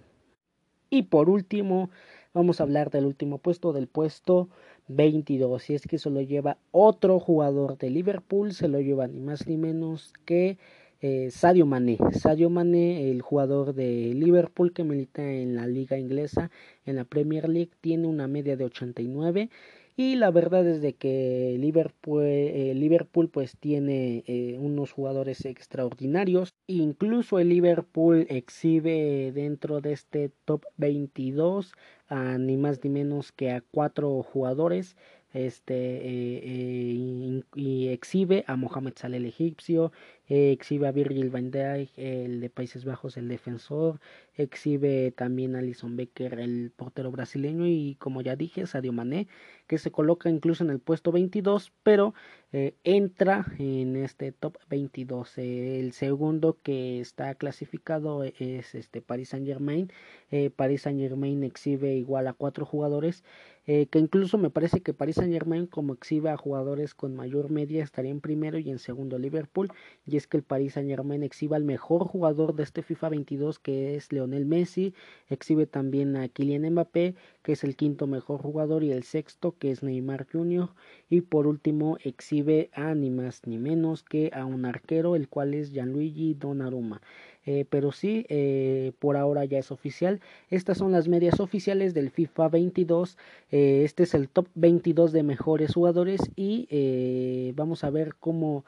Y por último, vamos a hablar del último puesto, del puesto 22. Y es que se lo lleva otro jugador de Liverpool, se lo lleva ni más ni menos que eh, Sadio Mané. Sadio Mané, el jugador de Liverpool que milita en la liga inglesa, en la Premier League, tiene una media de 89 y la verdad es de que Liverpool, eh, Liverpool pues tiene eh, unos jugadores extraordinarios. Incluso el Liverpool exhibe dentro de este top 22 a ni más ni menos que a cuatro jugadores este eh, y exhibe a Mohamed Saleh el egipcio, exhibe a Virgil van Dijk el de Países Bajos el defensor, exhibe también a Alison Becker el portero brasileño y como ya dije Sadio Mané que se coloca incluso en el puesto 22, pero eh, entra en este top 22. el segundo que está clasificado es este Paris Saint Germain. Eh, Paris Saint Germain exhibe igual a cuatro jugadores, eh, que incluso me parece que Paris Saint Germain como exhibe a jugadores con mayor media estaría en primero y en segundo Liverpool. Y es que el Paris Saint Germain exhibe al mejor jugador de este FIFA 22 que es Leonel Messi, exhibe también a Kylian Mbappé que es el quinto mejor jugador y el sexto que es Neymar Jr. y por último exhibe a ni más ni menos que a un arquero el cual es Gianluigi Donnarumma. Eh, pero sí, eh, por ahora ya es oficial. Estas son las medias oficiales del FIFA 22. Eh, este es el top 22 de mejores jugadores y vamos a ver cómo,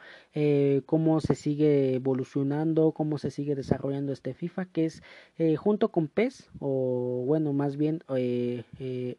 cómo se sigue evolucionando, cómo se sigue desarrollando este FIFA, que es junto con PES, o bueno, más bien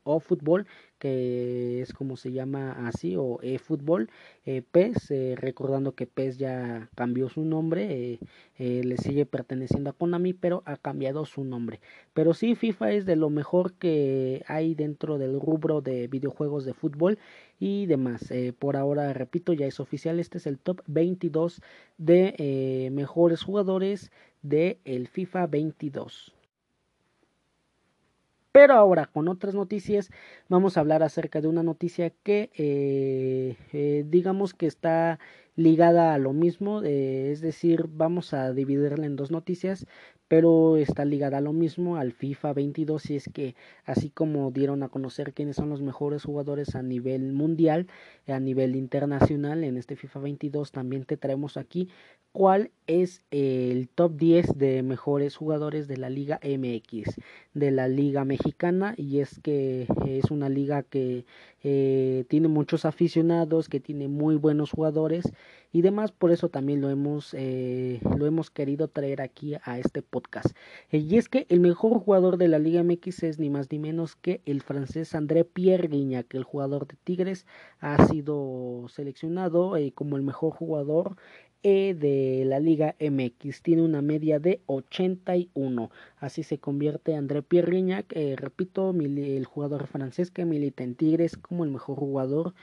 o fútbol, que es como se llama así, o eFootball, eh, PES, eh, recordando que PES ya cambió su nombre, eh, le sigue perteneciendo a Konami, pero ha cambiado su nombre. Pero sí, FIFA es de lo mejor que hay dentro del rubro de videojuegos de fútbol y demás. por ahora, repito, ya es oficial, este es el top 22 de mejores jugadores de el FIFA 22. Pero ahora con otras noticias vamos a hablar acerca de una noticia que eh, eh, digamos que está ligada a lo mismo, eh, es decir, vamos a dividirla en dos noticias, pero está ligada a lo mismo al FIFA 22 y es que así como dieron a conocer quiénes son los mejores jugadores a nivel mundial, a nivel internacional en este FIFA 22 también te traemos aquí cuál es el top 10 de mejores jugadores de la Liga MX, de la Liga Mexicana y es que es una liga que eh, tiene muchos aficionados, que tiene muy buenos jugadores y demás, por eso también lo hemos, eh, lo hemos querido traer aquí a este podcast. Eh, y es que el mejor jugador de la Liga MX es ni más ni menos que el francés André Pierre Guignac, el jugador de Tigres, ha sido seleccionado eh, como el mejor jugador de la Liga MX. Tiene una media de 81. Así se convierte André Pierre Guignac, repito, el jugador francés que milita en Tigres como el mejor jugador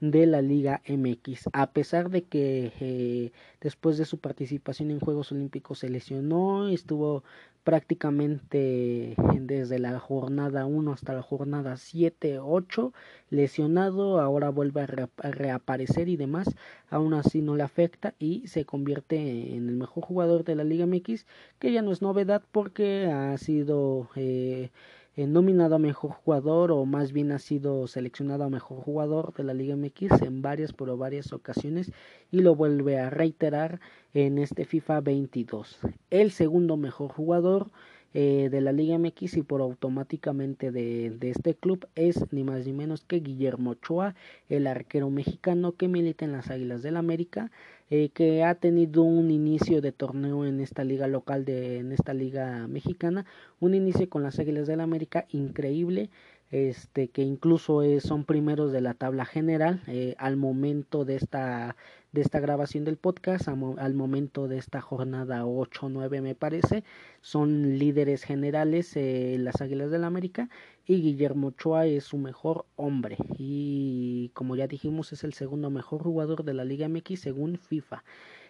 de la Liga MX. A pesar de que eh, después de su participación en Juegos Olímpicos se lesionó, estuvo prácticamente desde la jornada 1 hasta la jornada 7, 8 lesionado, ahora vuelve a, reaparecer y demás, aún así no le afecta y se convierte en el mejor jugador de la Liga MX, que ya no es novedad porque ha sido... Eh, eh, nominado a mejor jugador o más bien ha sido seleccionado a mejor jugador de la Liga MX en varias pero varias ocasiones y lo vuelve a reiterar en este FIFA 22. El segundo mejor jugador eh, de la Liga MX y por automáticamente de, de, este club es ni más ni menos que Guillermo Ochoa, el arquero mexicano que milita en las Águilas del América, eh, que ha tenido un inicio de torneo en esta liga local, de, en esta liga mexicana, un inicio con las Águilas del América increíble este que incluso son primeros de la tabla general eh, al momento de esta de esta grabación del podcast al momento de esta jornada 8 9 me parece. Son líderes generales eh, las Águilas del América y Guillermo Ochoa es su mejor hombre. Y como ya dijimos es el segundo mejor jugador de la Liga MX según FIFA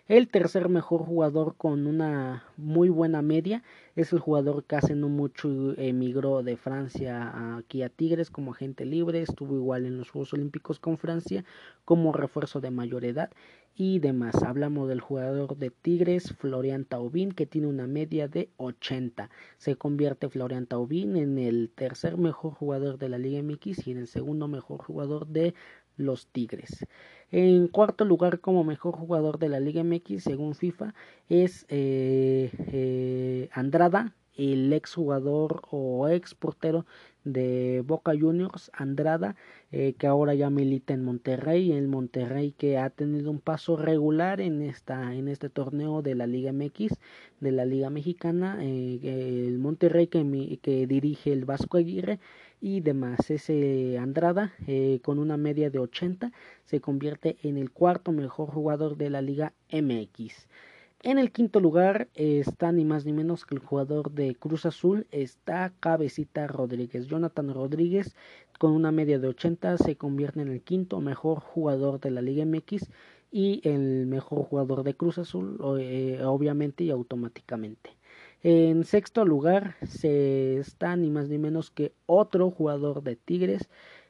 El tercer mejor jugador con una muy buena media es el jugador que hace no mucho emigró de Francia aquí a Tigres como agente libre, estuvo igual en los Juegos Olímpicos con Francia como refuerzo de mayor edad y demás. Hablamos del jugador de Tigres, Florian Taubín, que tiene una media de 80. Se convierte Florian Taubín en el tercer mejor jugador de la Liga MX y en el segundo mejor jugador de los Tigres. En cuarto lugar como mejor jugador de la Liga MX según FIFA es eh, eh, Andrada, el ex jugador o ex portero de Boca Juniors, Andrada, eh, que ahora ya milita en Monterrey, el Monterrey que ha tenido un paso regular en esta en este torneo de la Liga MX, de la Liga Mexicana, el Monterrey que, que dirige el Vasco Aguirre y demás. Ese Andrada, eh, con una media de 80, se convierte en el cuarto mejor jugador de la Liga MX. En el quinto lugar está ni más ni menos que el jugador de Cruz Azul, está Cabecita Rodríguez. Jonathan Rodríguez, con una media de 80, se convierte en el quinto mejor jugador de la Liga MX y el mejor jugador de Cruz Azul, eh, obviamente y automáticamente. En sexto lugar se está ni más ni menos que otro jugador de Tigres.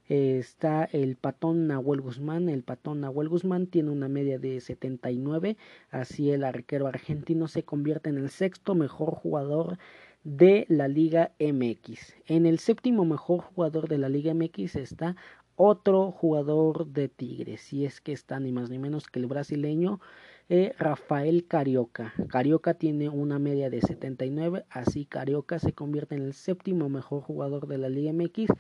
está el patón Nahuel Guzmán. El patón Nahuel Guzmán tiene una media de 79. Así el arquero argentino se convierte en el sexto mejor jugador de la Liga MX. En el séptimo mejor jugador de la Liga MX está otro jugador de Tigres. Y es que está ni más ni menos que el brasileño eh, Rafael Carioca. Carioca tiene una media de 79, así Carioca se convierte en el séptimo mejor jugador de la Liga MX,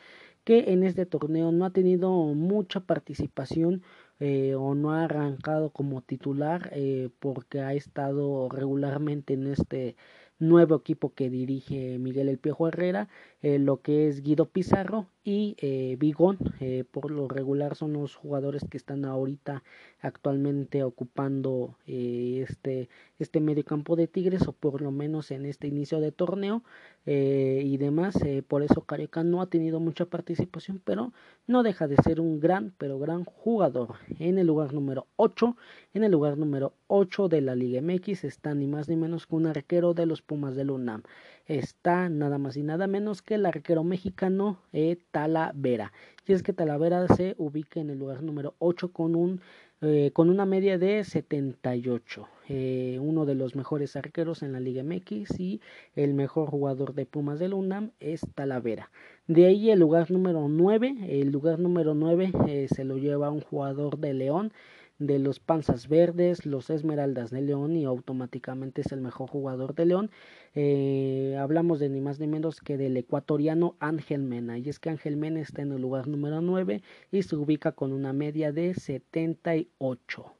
que en este torneo no ha tenido mucha participación eh, o no ha arrancado como titular eh, porque ha estado regularmente en este nuevo equipo que dirige Miguel El Piejo Herrera, lo que es Guido Pizarro y eh, Bigón, eh, por lo regular son los jugadores que están ahorita actualmente ocupando este, este medio campo de Tigres o por lo menos en este inicio de torneo y demás, por eso Carioca no ha tenido mucha participación, pero no deja de ser un gran, pero gran jugador. En el lugar número 8, en el lugar número 8 de la Liga MX está ni más ni menos que un arquero de los Pumas del UNAM. Está nada más y nada menos que el arquero mexicano eh, Talavera. Y es que Talavera se ubica en el lugar número 8 con un eh, con una media de 78. Eh, uno de los mejores arqueros en la Liga MX y el mejor jugador de Pumas del UNAM es Talavera. De ahí el lugar número 9, el lugar número 9 eh, se lo lleva un jugador de León de los Panzas Verdes, los Esmeraldas de León y automáticamente es el mejor jugador de León. Eh, hablamos de ni más ni menos que del ecuatoriano Ángel Mena y es que Ángel Mena está en el lugar número 9 y se ubica con una media de 78.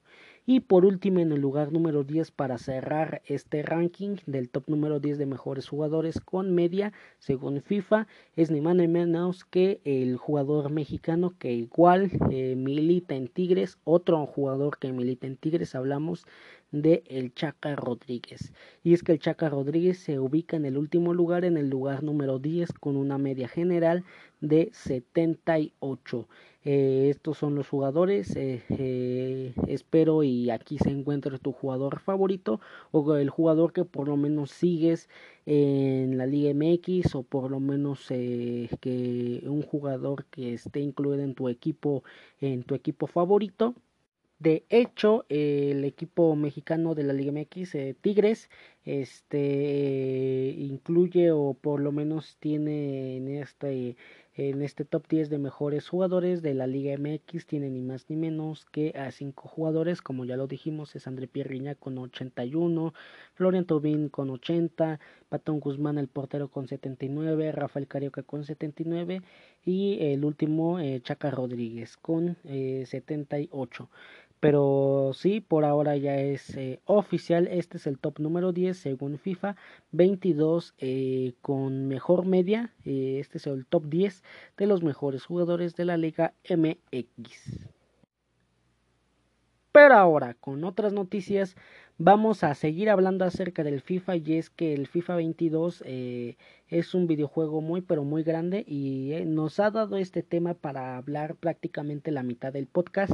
Y por último, en el lugar número 10 para cerrar este ranking del top número 10 de mejores jugadores con media, según FIFA, es ni más ni menos que el jugador mexicano que igual eh, milita en Tigres, otro jugador que milita en Tigres, hablamos de el Chaca Rodríguez. Y es que el Chaca Rodríguez se ubica en el último lugar, en el lugar número 10, con una media general de 78. Eh, estos son los jugadores. Eh, eh, espero y aquí se encuentre tu jugador favorito o el jugador que por lo menos sigues en la Liga MX o por lo menos que un jugador que esté incluido en tu equipo en tu equipo favorito. De hecho, el equipo mexicano de la Liga MX, Tigres, este incluye o por lo menos tiene en este en este top 10 de mejores jugadores de la Liga MX tiene ni más ni menos que a 5 jugadores, como ya lo dijimos, es André Pierriña con 81, Florian Tobin con 80, Patón Guzmán el portero con 79, Rafael Carioca con 79 y el último eh, Chaca Rodríguez con 78. Pero sí, por ahora ya es eh, oficial. Este es el top número 10 según FIFA. 22 eh, con mejor media. Eh, este es el top 10 de los mejores jugadores de la Liga MX. Pero ahora, con otras noticias, vamos a seguir hablando acerca del FIFA y es que el FIFA 22 es un videojuego muy pero muy grande y eh, nos ha dado este tema para hablar prácticamente la mitad del podcast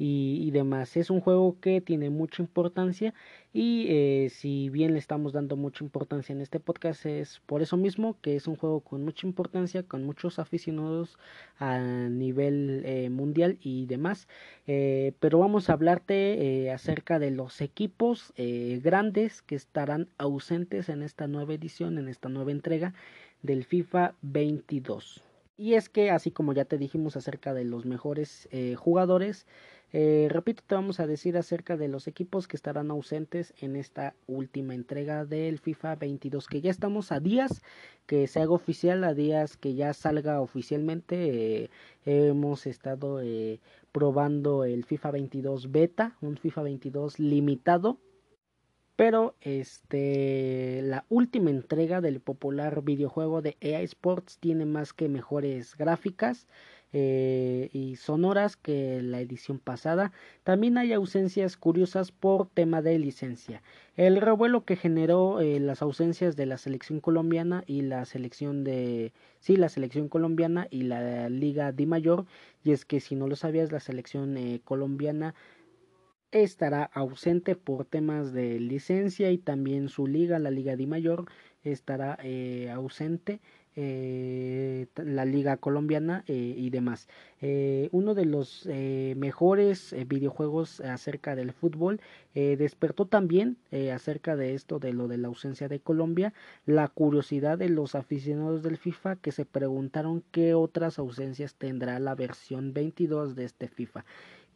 y, demás. Es un juego que tiene mucha importancia y eh, si bien le estamos dando mucha importancia en este podcast es por eso mismo que es un juego con mucha importancia, con muchos aficionados a nivel eh, mundial y demás. Pero vamos a hablarte acerca de los equipos grandes que estarán ausentes en esta nueva edición, en esta nueva entrega del FIFA 22. Y es que así como ya te dijimos acerca de los mejores jugadores, eh, repito, te vamos a decir acerca de los equipos que estarán ausentes en esta última entrega del FIFA 22, que ya estamos a días que se haga oficial, a días que ya salga oficialmente. Eh, hemos estado eh, probando el FIFA 22 beta, un FIFA 22 limitado. Pero este la última entrega del popular videojuego de EA Sports tiene más que mejores gráficas eh, y sonoras que la edición pasada. También hay ausencias curiosas por tema de licencia. El revuelo que generó eh, las ausencias de la selección colombiana y la selección de sí la selección colombiana y la Liga Di Mayor y es que si no lo sabías la selección eh, colombiana estará ausente por temas de licencia y también su liga, la Liga Di Mayor, estará ausente eh, la liga colombiana eh, y demás. Eh, uno de los mejores videojuegos acerca del fútbol despertó también acerca de esto, de lo de la ausencia de Colombia, la curiosidad de los aficionados del FIFA que se preguntaron qué otras ausencias tendrá la versión 22 de este FIFA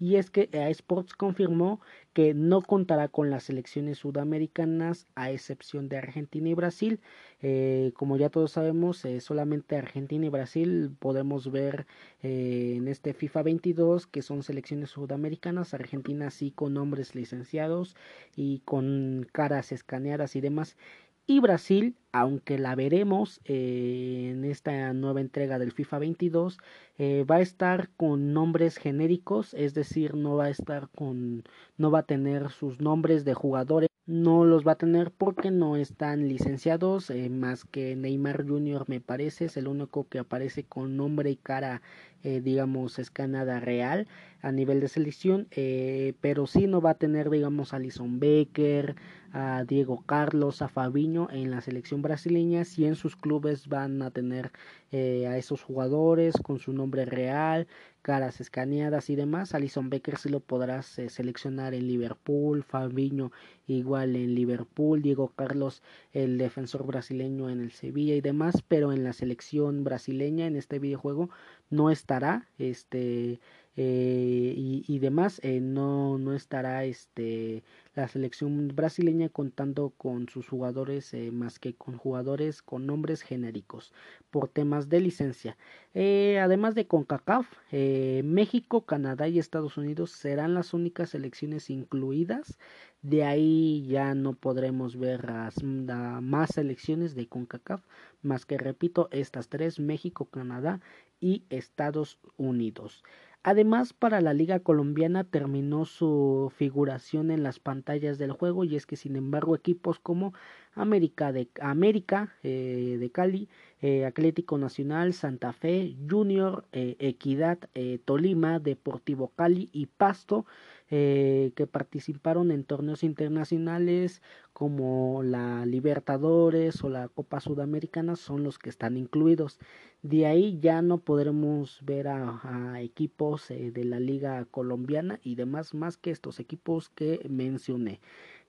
y es que EA Sports confirmó que no contará con las selecciones sudamericanas a excepción de Argentina y Brasil. Eh, como ya todos sabemos, eh, solamente Argentina y Brasil podemos ver eh, en este FIFA 22 que son selecciones sudamericanas. Argentina sí con nombres licenciados y con caras escaneadas y demás y Brasil, aunque la veremos eh, en esta nueva entrega del FIFA 22, eh, va a estar con nombres genéricos, es decir, no va a estar con, no va a tener sus nombres de jugadores, no los va a tener porque no están licenciados, eh, más que Neymar Jr. me parece, es el único que aparece con nombre y cara, digamos, escanada real a nivel de selección, pero sí no va a tener, digamos, a Alison Becker, a Diego Carlos, a Fabiño en la selección brasileña, si en sus clubes van a tener eh, a esos jugadores con su nombre real, caras escaneadas y demás. Alison Becker sí lo podrás eh, seleccionar en Liverpool, Fabiño igual en Liverpool, Diego Carlos el defensor brasileño en el Sevilla y demás, pero en la selección brasileña en este videojuego no estará este eh, y, demás eh, no no estará este la selección brasileña contando con sus jugadores eh, más que con jugadores con nombres genéricos por temas de licencia. Además de CONCACAF México Canadá y Estados Unidos serán las únicas selecciones incluidas. De ahí ya no podremos ver más selecciones de CONCACAF más que repito estas tres México Canadá y Estados Unidos. Además, para la Liga Colombiana terminó su figuración en las pantallas del juego y es que sin embargo equipos como América de, América, eh, de Cali, eh, Atlético Nacional, Santa Fe, Junior, eh, Equidad, Tolima, Deportivo Cali y Pasto que participaron en torneos internacionales como la Libertadores o la Copa Sudamericana son los que están incluidos. De ahí ya no podremos ver a, equipos de la liga colombiana y demás más que estos equipos que mencioné.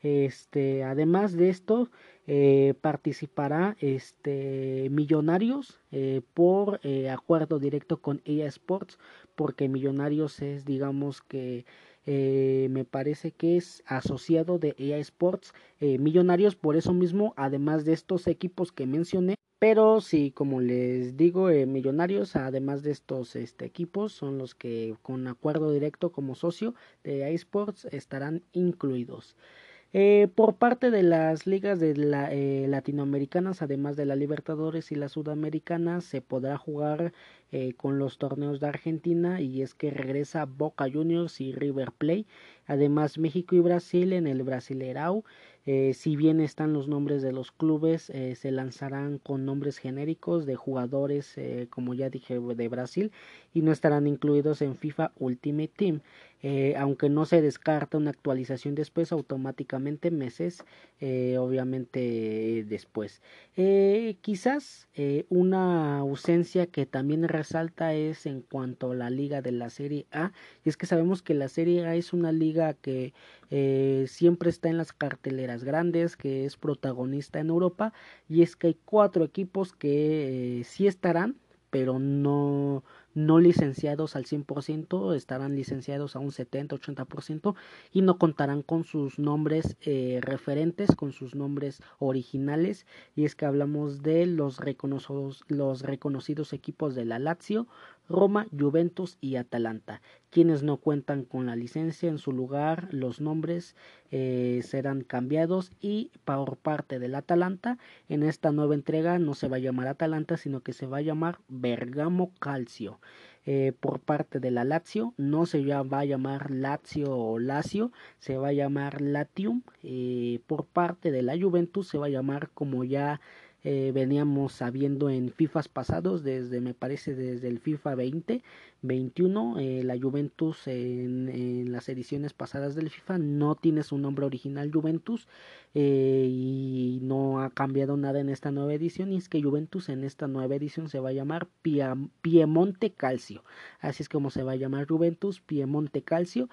Este, además de esto, eh, participará este, Millonarios eh, por eh, acuerdo directo con EA Sports, porque Millonarios es, digamos que me parece que es asociado de EA Sports. Millonarios, por eso mismo, además de estos equipos que mencioné, pero sí, como les digo, Millonarios, además de estos este, equipos, son los que con acuerdo directo como socio de EA Sports estarán incluidos. Eh, por parte de las ligas de la, eh, latinoamericanas, además de la Libertadores y la Sudamericana, se podrá jugar eh, con los torneos de Argentina y es que regresa Boca Juniors y River Plate. Además México y Brasil en el Brasilerao Eh, si bien están los nombres de los clubes, eh, se lanzarán con nombres genéricos de jugadores, eh, como ya dije, de Brasil y no estarán incluidos en FIFA Ultimate Team. Aunque no se descarta una actualización después, automáticamente meses, obviamente después. quizás una ausencia que también resalta es en cuanto a la liga de la Serie A, y es que sabemos que la Serie A es una liga que siempre está en las carteleras grandes, que es protagonista en Europa, y es que hay cuatro equipos que eh, sí estarán, pero no, no licenciados al 100%, estarán licenciados a un 70-80% y no contarán con sus nombres eh, referentes, con sus nombres originales. Y es que hablamos de los reconocidos, los reconocidos equipos de la Lazio, Roma, Juventus y Atalanta. Quienes no cuentan con la licencia en su lugar, los nombres eh, serán cambiados y por parte del Atalanta, en esta nueva entrega no se va a llamar Atalanta, sino que se va a llamar Bergamo Calcio. Eh, por parte de la Lazio. No se va a llamar Lazio o Lazio, se va a llamar Latium. Eh, por parte de la Juventus se va a llamar como ya eh, veníamos sabiendo en FIFAs pasados, desde me parece desde el FIFA 20, 21, eh, la Juventus en, las ediciones pasadas del FIFA no tiene su nombre original Juventus eh, y no ha cambiado nada en esta nueva edición y es que Juventus en esta nueva edición se va a llamar Piemonte Calcio, así es como se va a llamar Juventus Piemonte Calcio.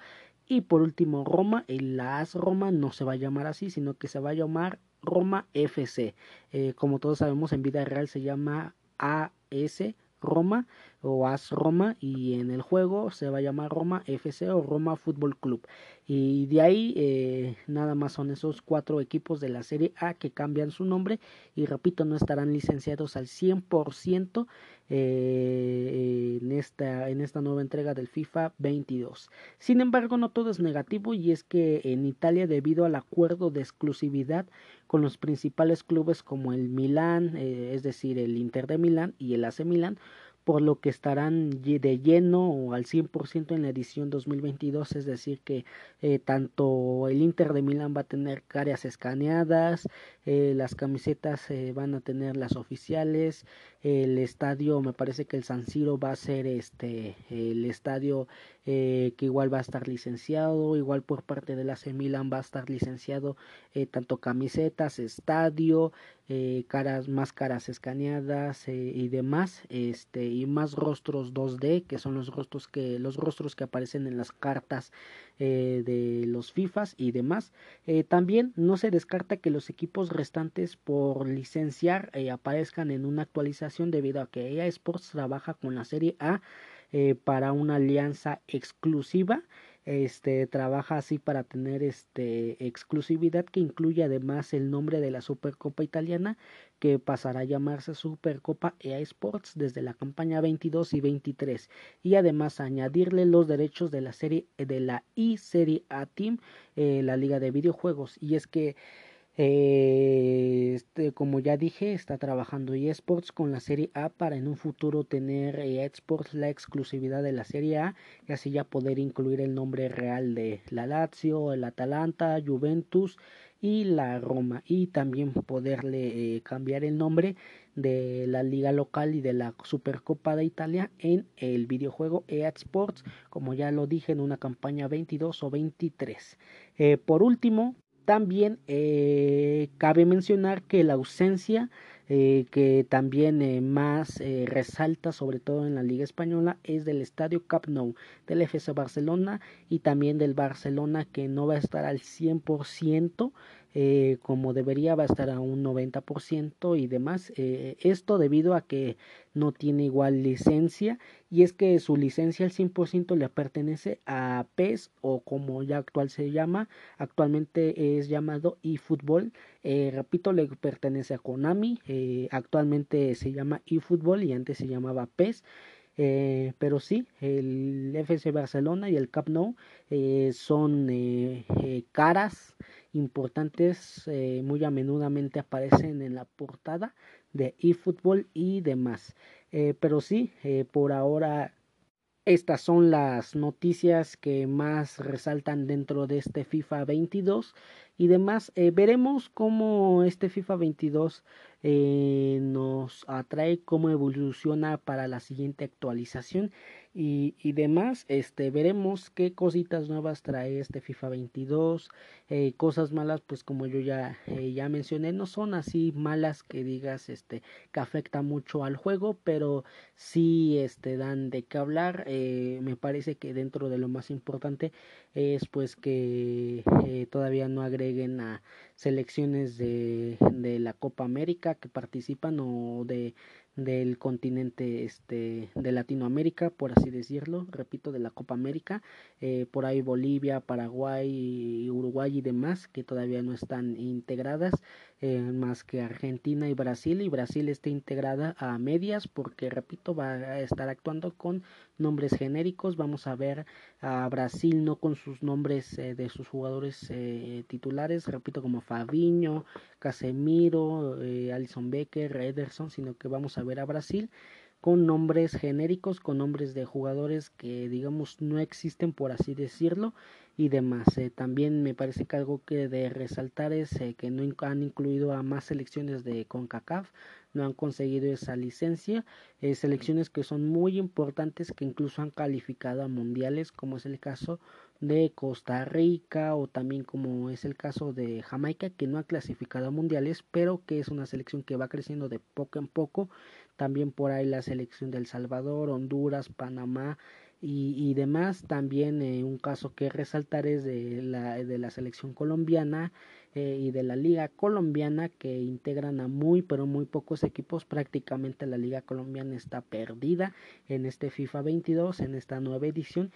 Y por último Roma, el AS Roma no se va a llamar así, sino que se va a llamar Roma FC. Eh, como todos sabemos, en vida real se llama AS Roma o AS Roma y en el juego se va a llamar Roma FC o Roma Fútbol Club. Y de ahí eh, nada más son esos cuatro equipos de la Serie A que cambian su nombre y repito, no estarán licenciados al 100% eh, en, esta, en esta nueva entrega del FIFA 22. Sin embargo, no todo es negativo y es que en Italia debido al acuerdo de exclusividad con los principales clubes como el Milán, eh, es decir, el Inter de Milán y el AC Milán, por lo que estarán de lleno o al 100% en la edición 2022, es decir que eh, tanto el Inter de Milán va a tener caras escaneadas, eh, las camisetas van a tener las oficiales, el estadio, me parece que el San Siro va a ser este el estadio que igual va a estar licenciado, igual por parte de la AC Milan va a estar licenciado tanto camisetas, estadio, caras, más caras escaneadas y demás, este y más rostros 2D, que son los rostros que los rostros que aparecen en las cartas eh, de los FIFAs y demás. Eh, también no se descarta que los equipos restantes por licenciar eh, aparezcan en una actualización debido a que EA Sports trabaja con la serie A para una alianza exclusiva este trabaja así para tener este exclusividad que incluye además el nombre de la Supercopa italiana que pasará a llamarse Supercopa EA Sports desde la campaña 22 y 23 y además añadirle los derechos de la serie de la I Serie A Team eh, la liga de videojuegos. Y es que eh, este, como ya dije, está trabajando eSports con la Serie A para en un futuro tener eSports la exclusividad de la Serie A y así ya poder incluir el nombre real de la Lazio, el Atalanta, Juventus y la Roma. Y también poderle eh, cambiar el nombre de la liga local y de la Supercopa de Italia en el videojuego eSports como ya lo dije en una campaña 22 o 23 eh, por último también eh, cabe mencionar que la ausencia eh, que también eh, más resalta sobre todo en la liga española es del estadio Camp Nou del FC Barcelona y también del Barcelona que no va a estar al 100% eh, como debería va a estar a un 90% y demás. Esto debido a que no tiene igual licencia y es que su licencia al 100% le pertenece a PES o como ya actual se llama, actualmente es llamado eFootball. Eh, repito, le pertenece a Konami, actualmente se llama eFootball y antes se llamaba PES. Eh, pero sí, el FC Barcelona y el Camp Nou eh, son eh, caras importantes, muy a menudamente aparecen en la portada de eFootball y demás. Pero sí, por ahora estas son las noticias que más resaltan dentro de este FIFA 22 y demás. Eh, veremos cómo este FIFA 22 eh, nos atrae, cómo evoluciona para la siguiente actualización y, y, demás. Este, veremos qué cositas nuevas trae este FIFA 22. Eh, cosas malas, pues como yo ya, ya mencioné, no son así malas que digas este, que afecta mucho al juego, pero sí este, dan de qué hablar. Me parece que dentro de lo más importante es pues que todavía no agreguen a selecciones de, de la Copa América que participan o de del continente este de Latinoamérica por así decirlo repito de la Copa América eh, por ahí Bolivia Paraguay Uruguay y demás que todavía no están integradas eh, más que Argentina y Brasil y Brasil está integrada a medias porque repito va a estar actuando con nombres genéricos. Vamos a ver a Brasil no con sus nombres eh, de sus jugadores titulares repito como Fabinho Casemiro Alison Becker Ederson sino que vamos a ver a Brasil con nombres genéricos, con nombres de jugadores que digamos no existen por así decirlo y demás. Eh, también me parece que algo que de resaltar es eh, que no han incluido a más selecciones de CONCACAF, no han conseguido esa licencia, eh, selecciones que son muy importantes que incluso han calificado a mundiales como es el caso de Costa Rica o también como es el caso de Jamaica que no ha clasificado a mundiales pero que es una selección que va creciendo de poco en poco también por ahí la selección del Salvador, Honduras, Panamá y, y demás. También eh, un caso que resaltar es de la, de la selección colombiana eh, y de la liga colombiana que integran a muy pero muy pocos equipos. Prácticamente la liga colombiana está perdida en este FIFA 22, en esta nueva edición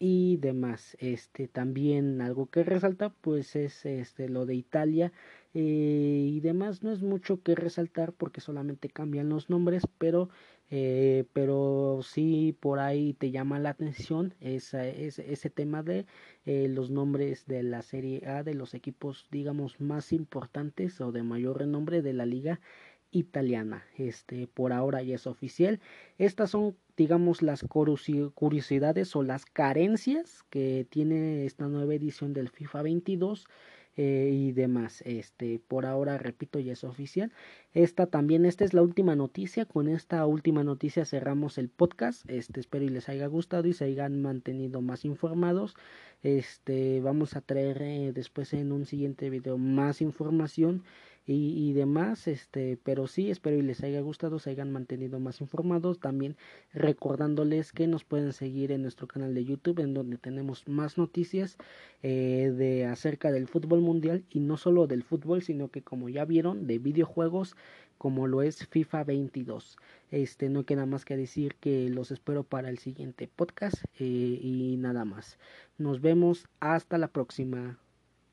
y demás. Este también algo que resalta pues es este lo de Italia eh, y demás. No es mucho que resaltar porque solamente cambian los nombres pero eh, pero sí por ahí te llama la atención esa, ese, ese tema de eh, los nombres de la serie A de los equipos digamos más importantes o de mayor renombre de la liga italiana. Este por ahora ya es oficial. Estas son digamos las curiosidades o las carencias que tiene esta nueva edición del FIFA 22 eh, y demás. Este, por ahora, repito, ya es oficial. Esta también, esta es la última noticia. Con esta última noticia cerramos el podcast. Este, espero y les haya gustado y se hayan mantenido más informados. Este, vamos a traer eh, después en un siguiente video más información y, demás, este, pero sí, espero y les haya gustado, se hayan mantenido más informados, también recordándoles que nos pueden seguir en nuestro canal de YouTube, en donde tenemos más noticias eh, de acerca del fútbol mundial y no solo del fútbol, sino que como ya vieron, de videojuegos como lo es FIFA 22. Este, no queda más que decir que los espero para el siguiente podcast eh, y nada más. Nos vemos hasta la próxima.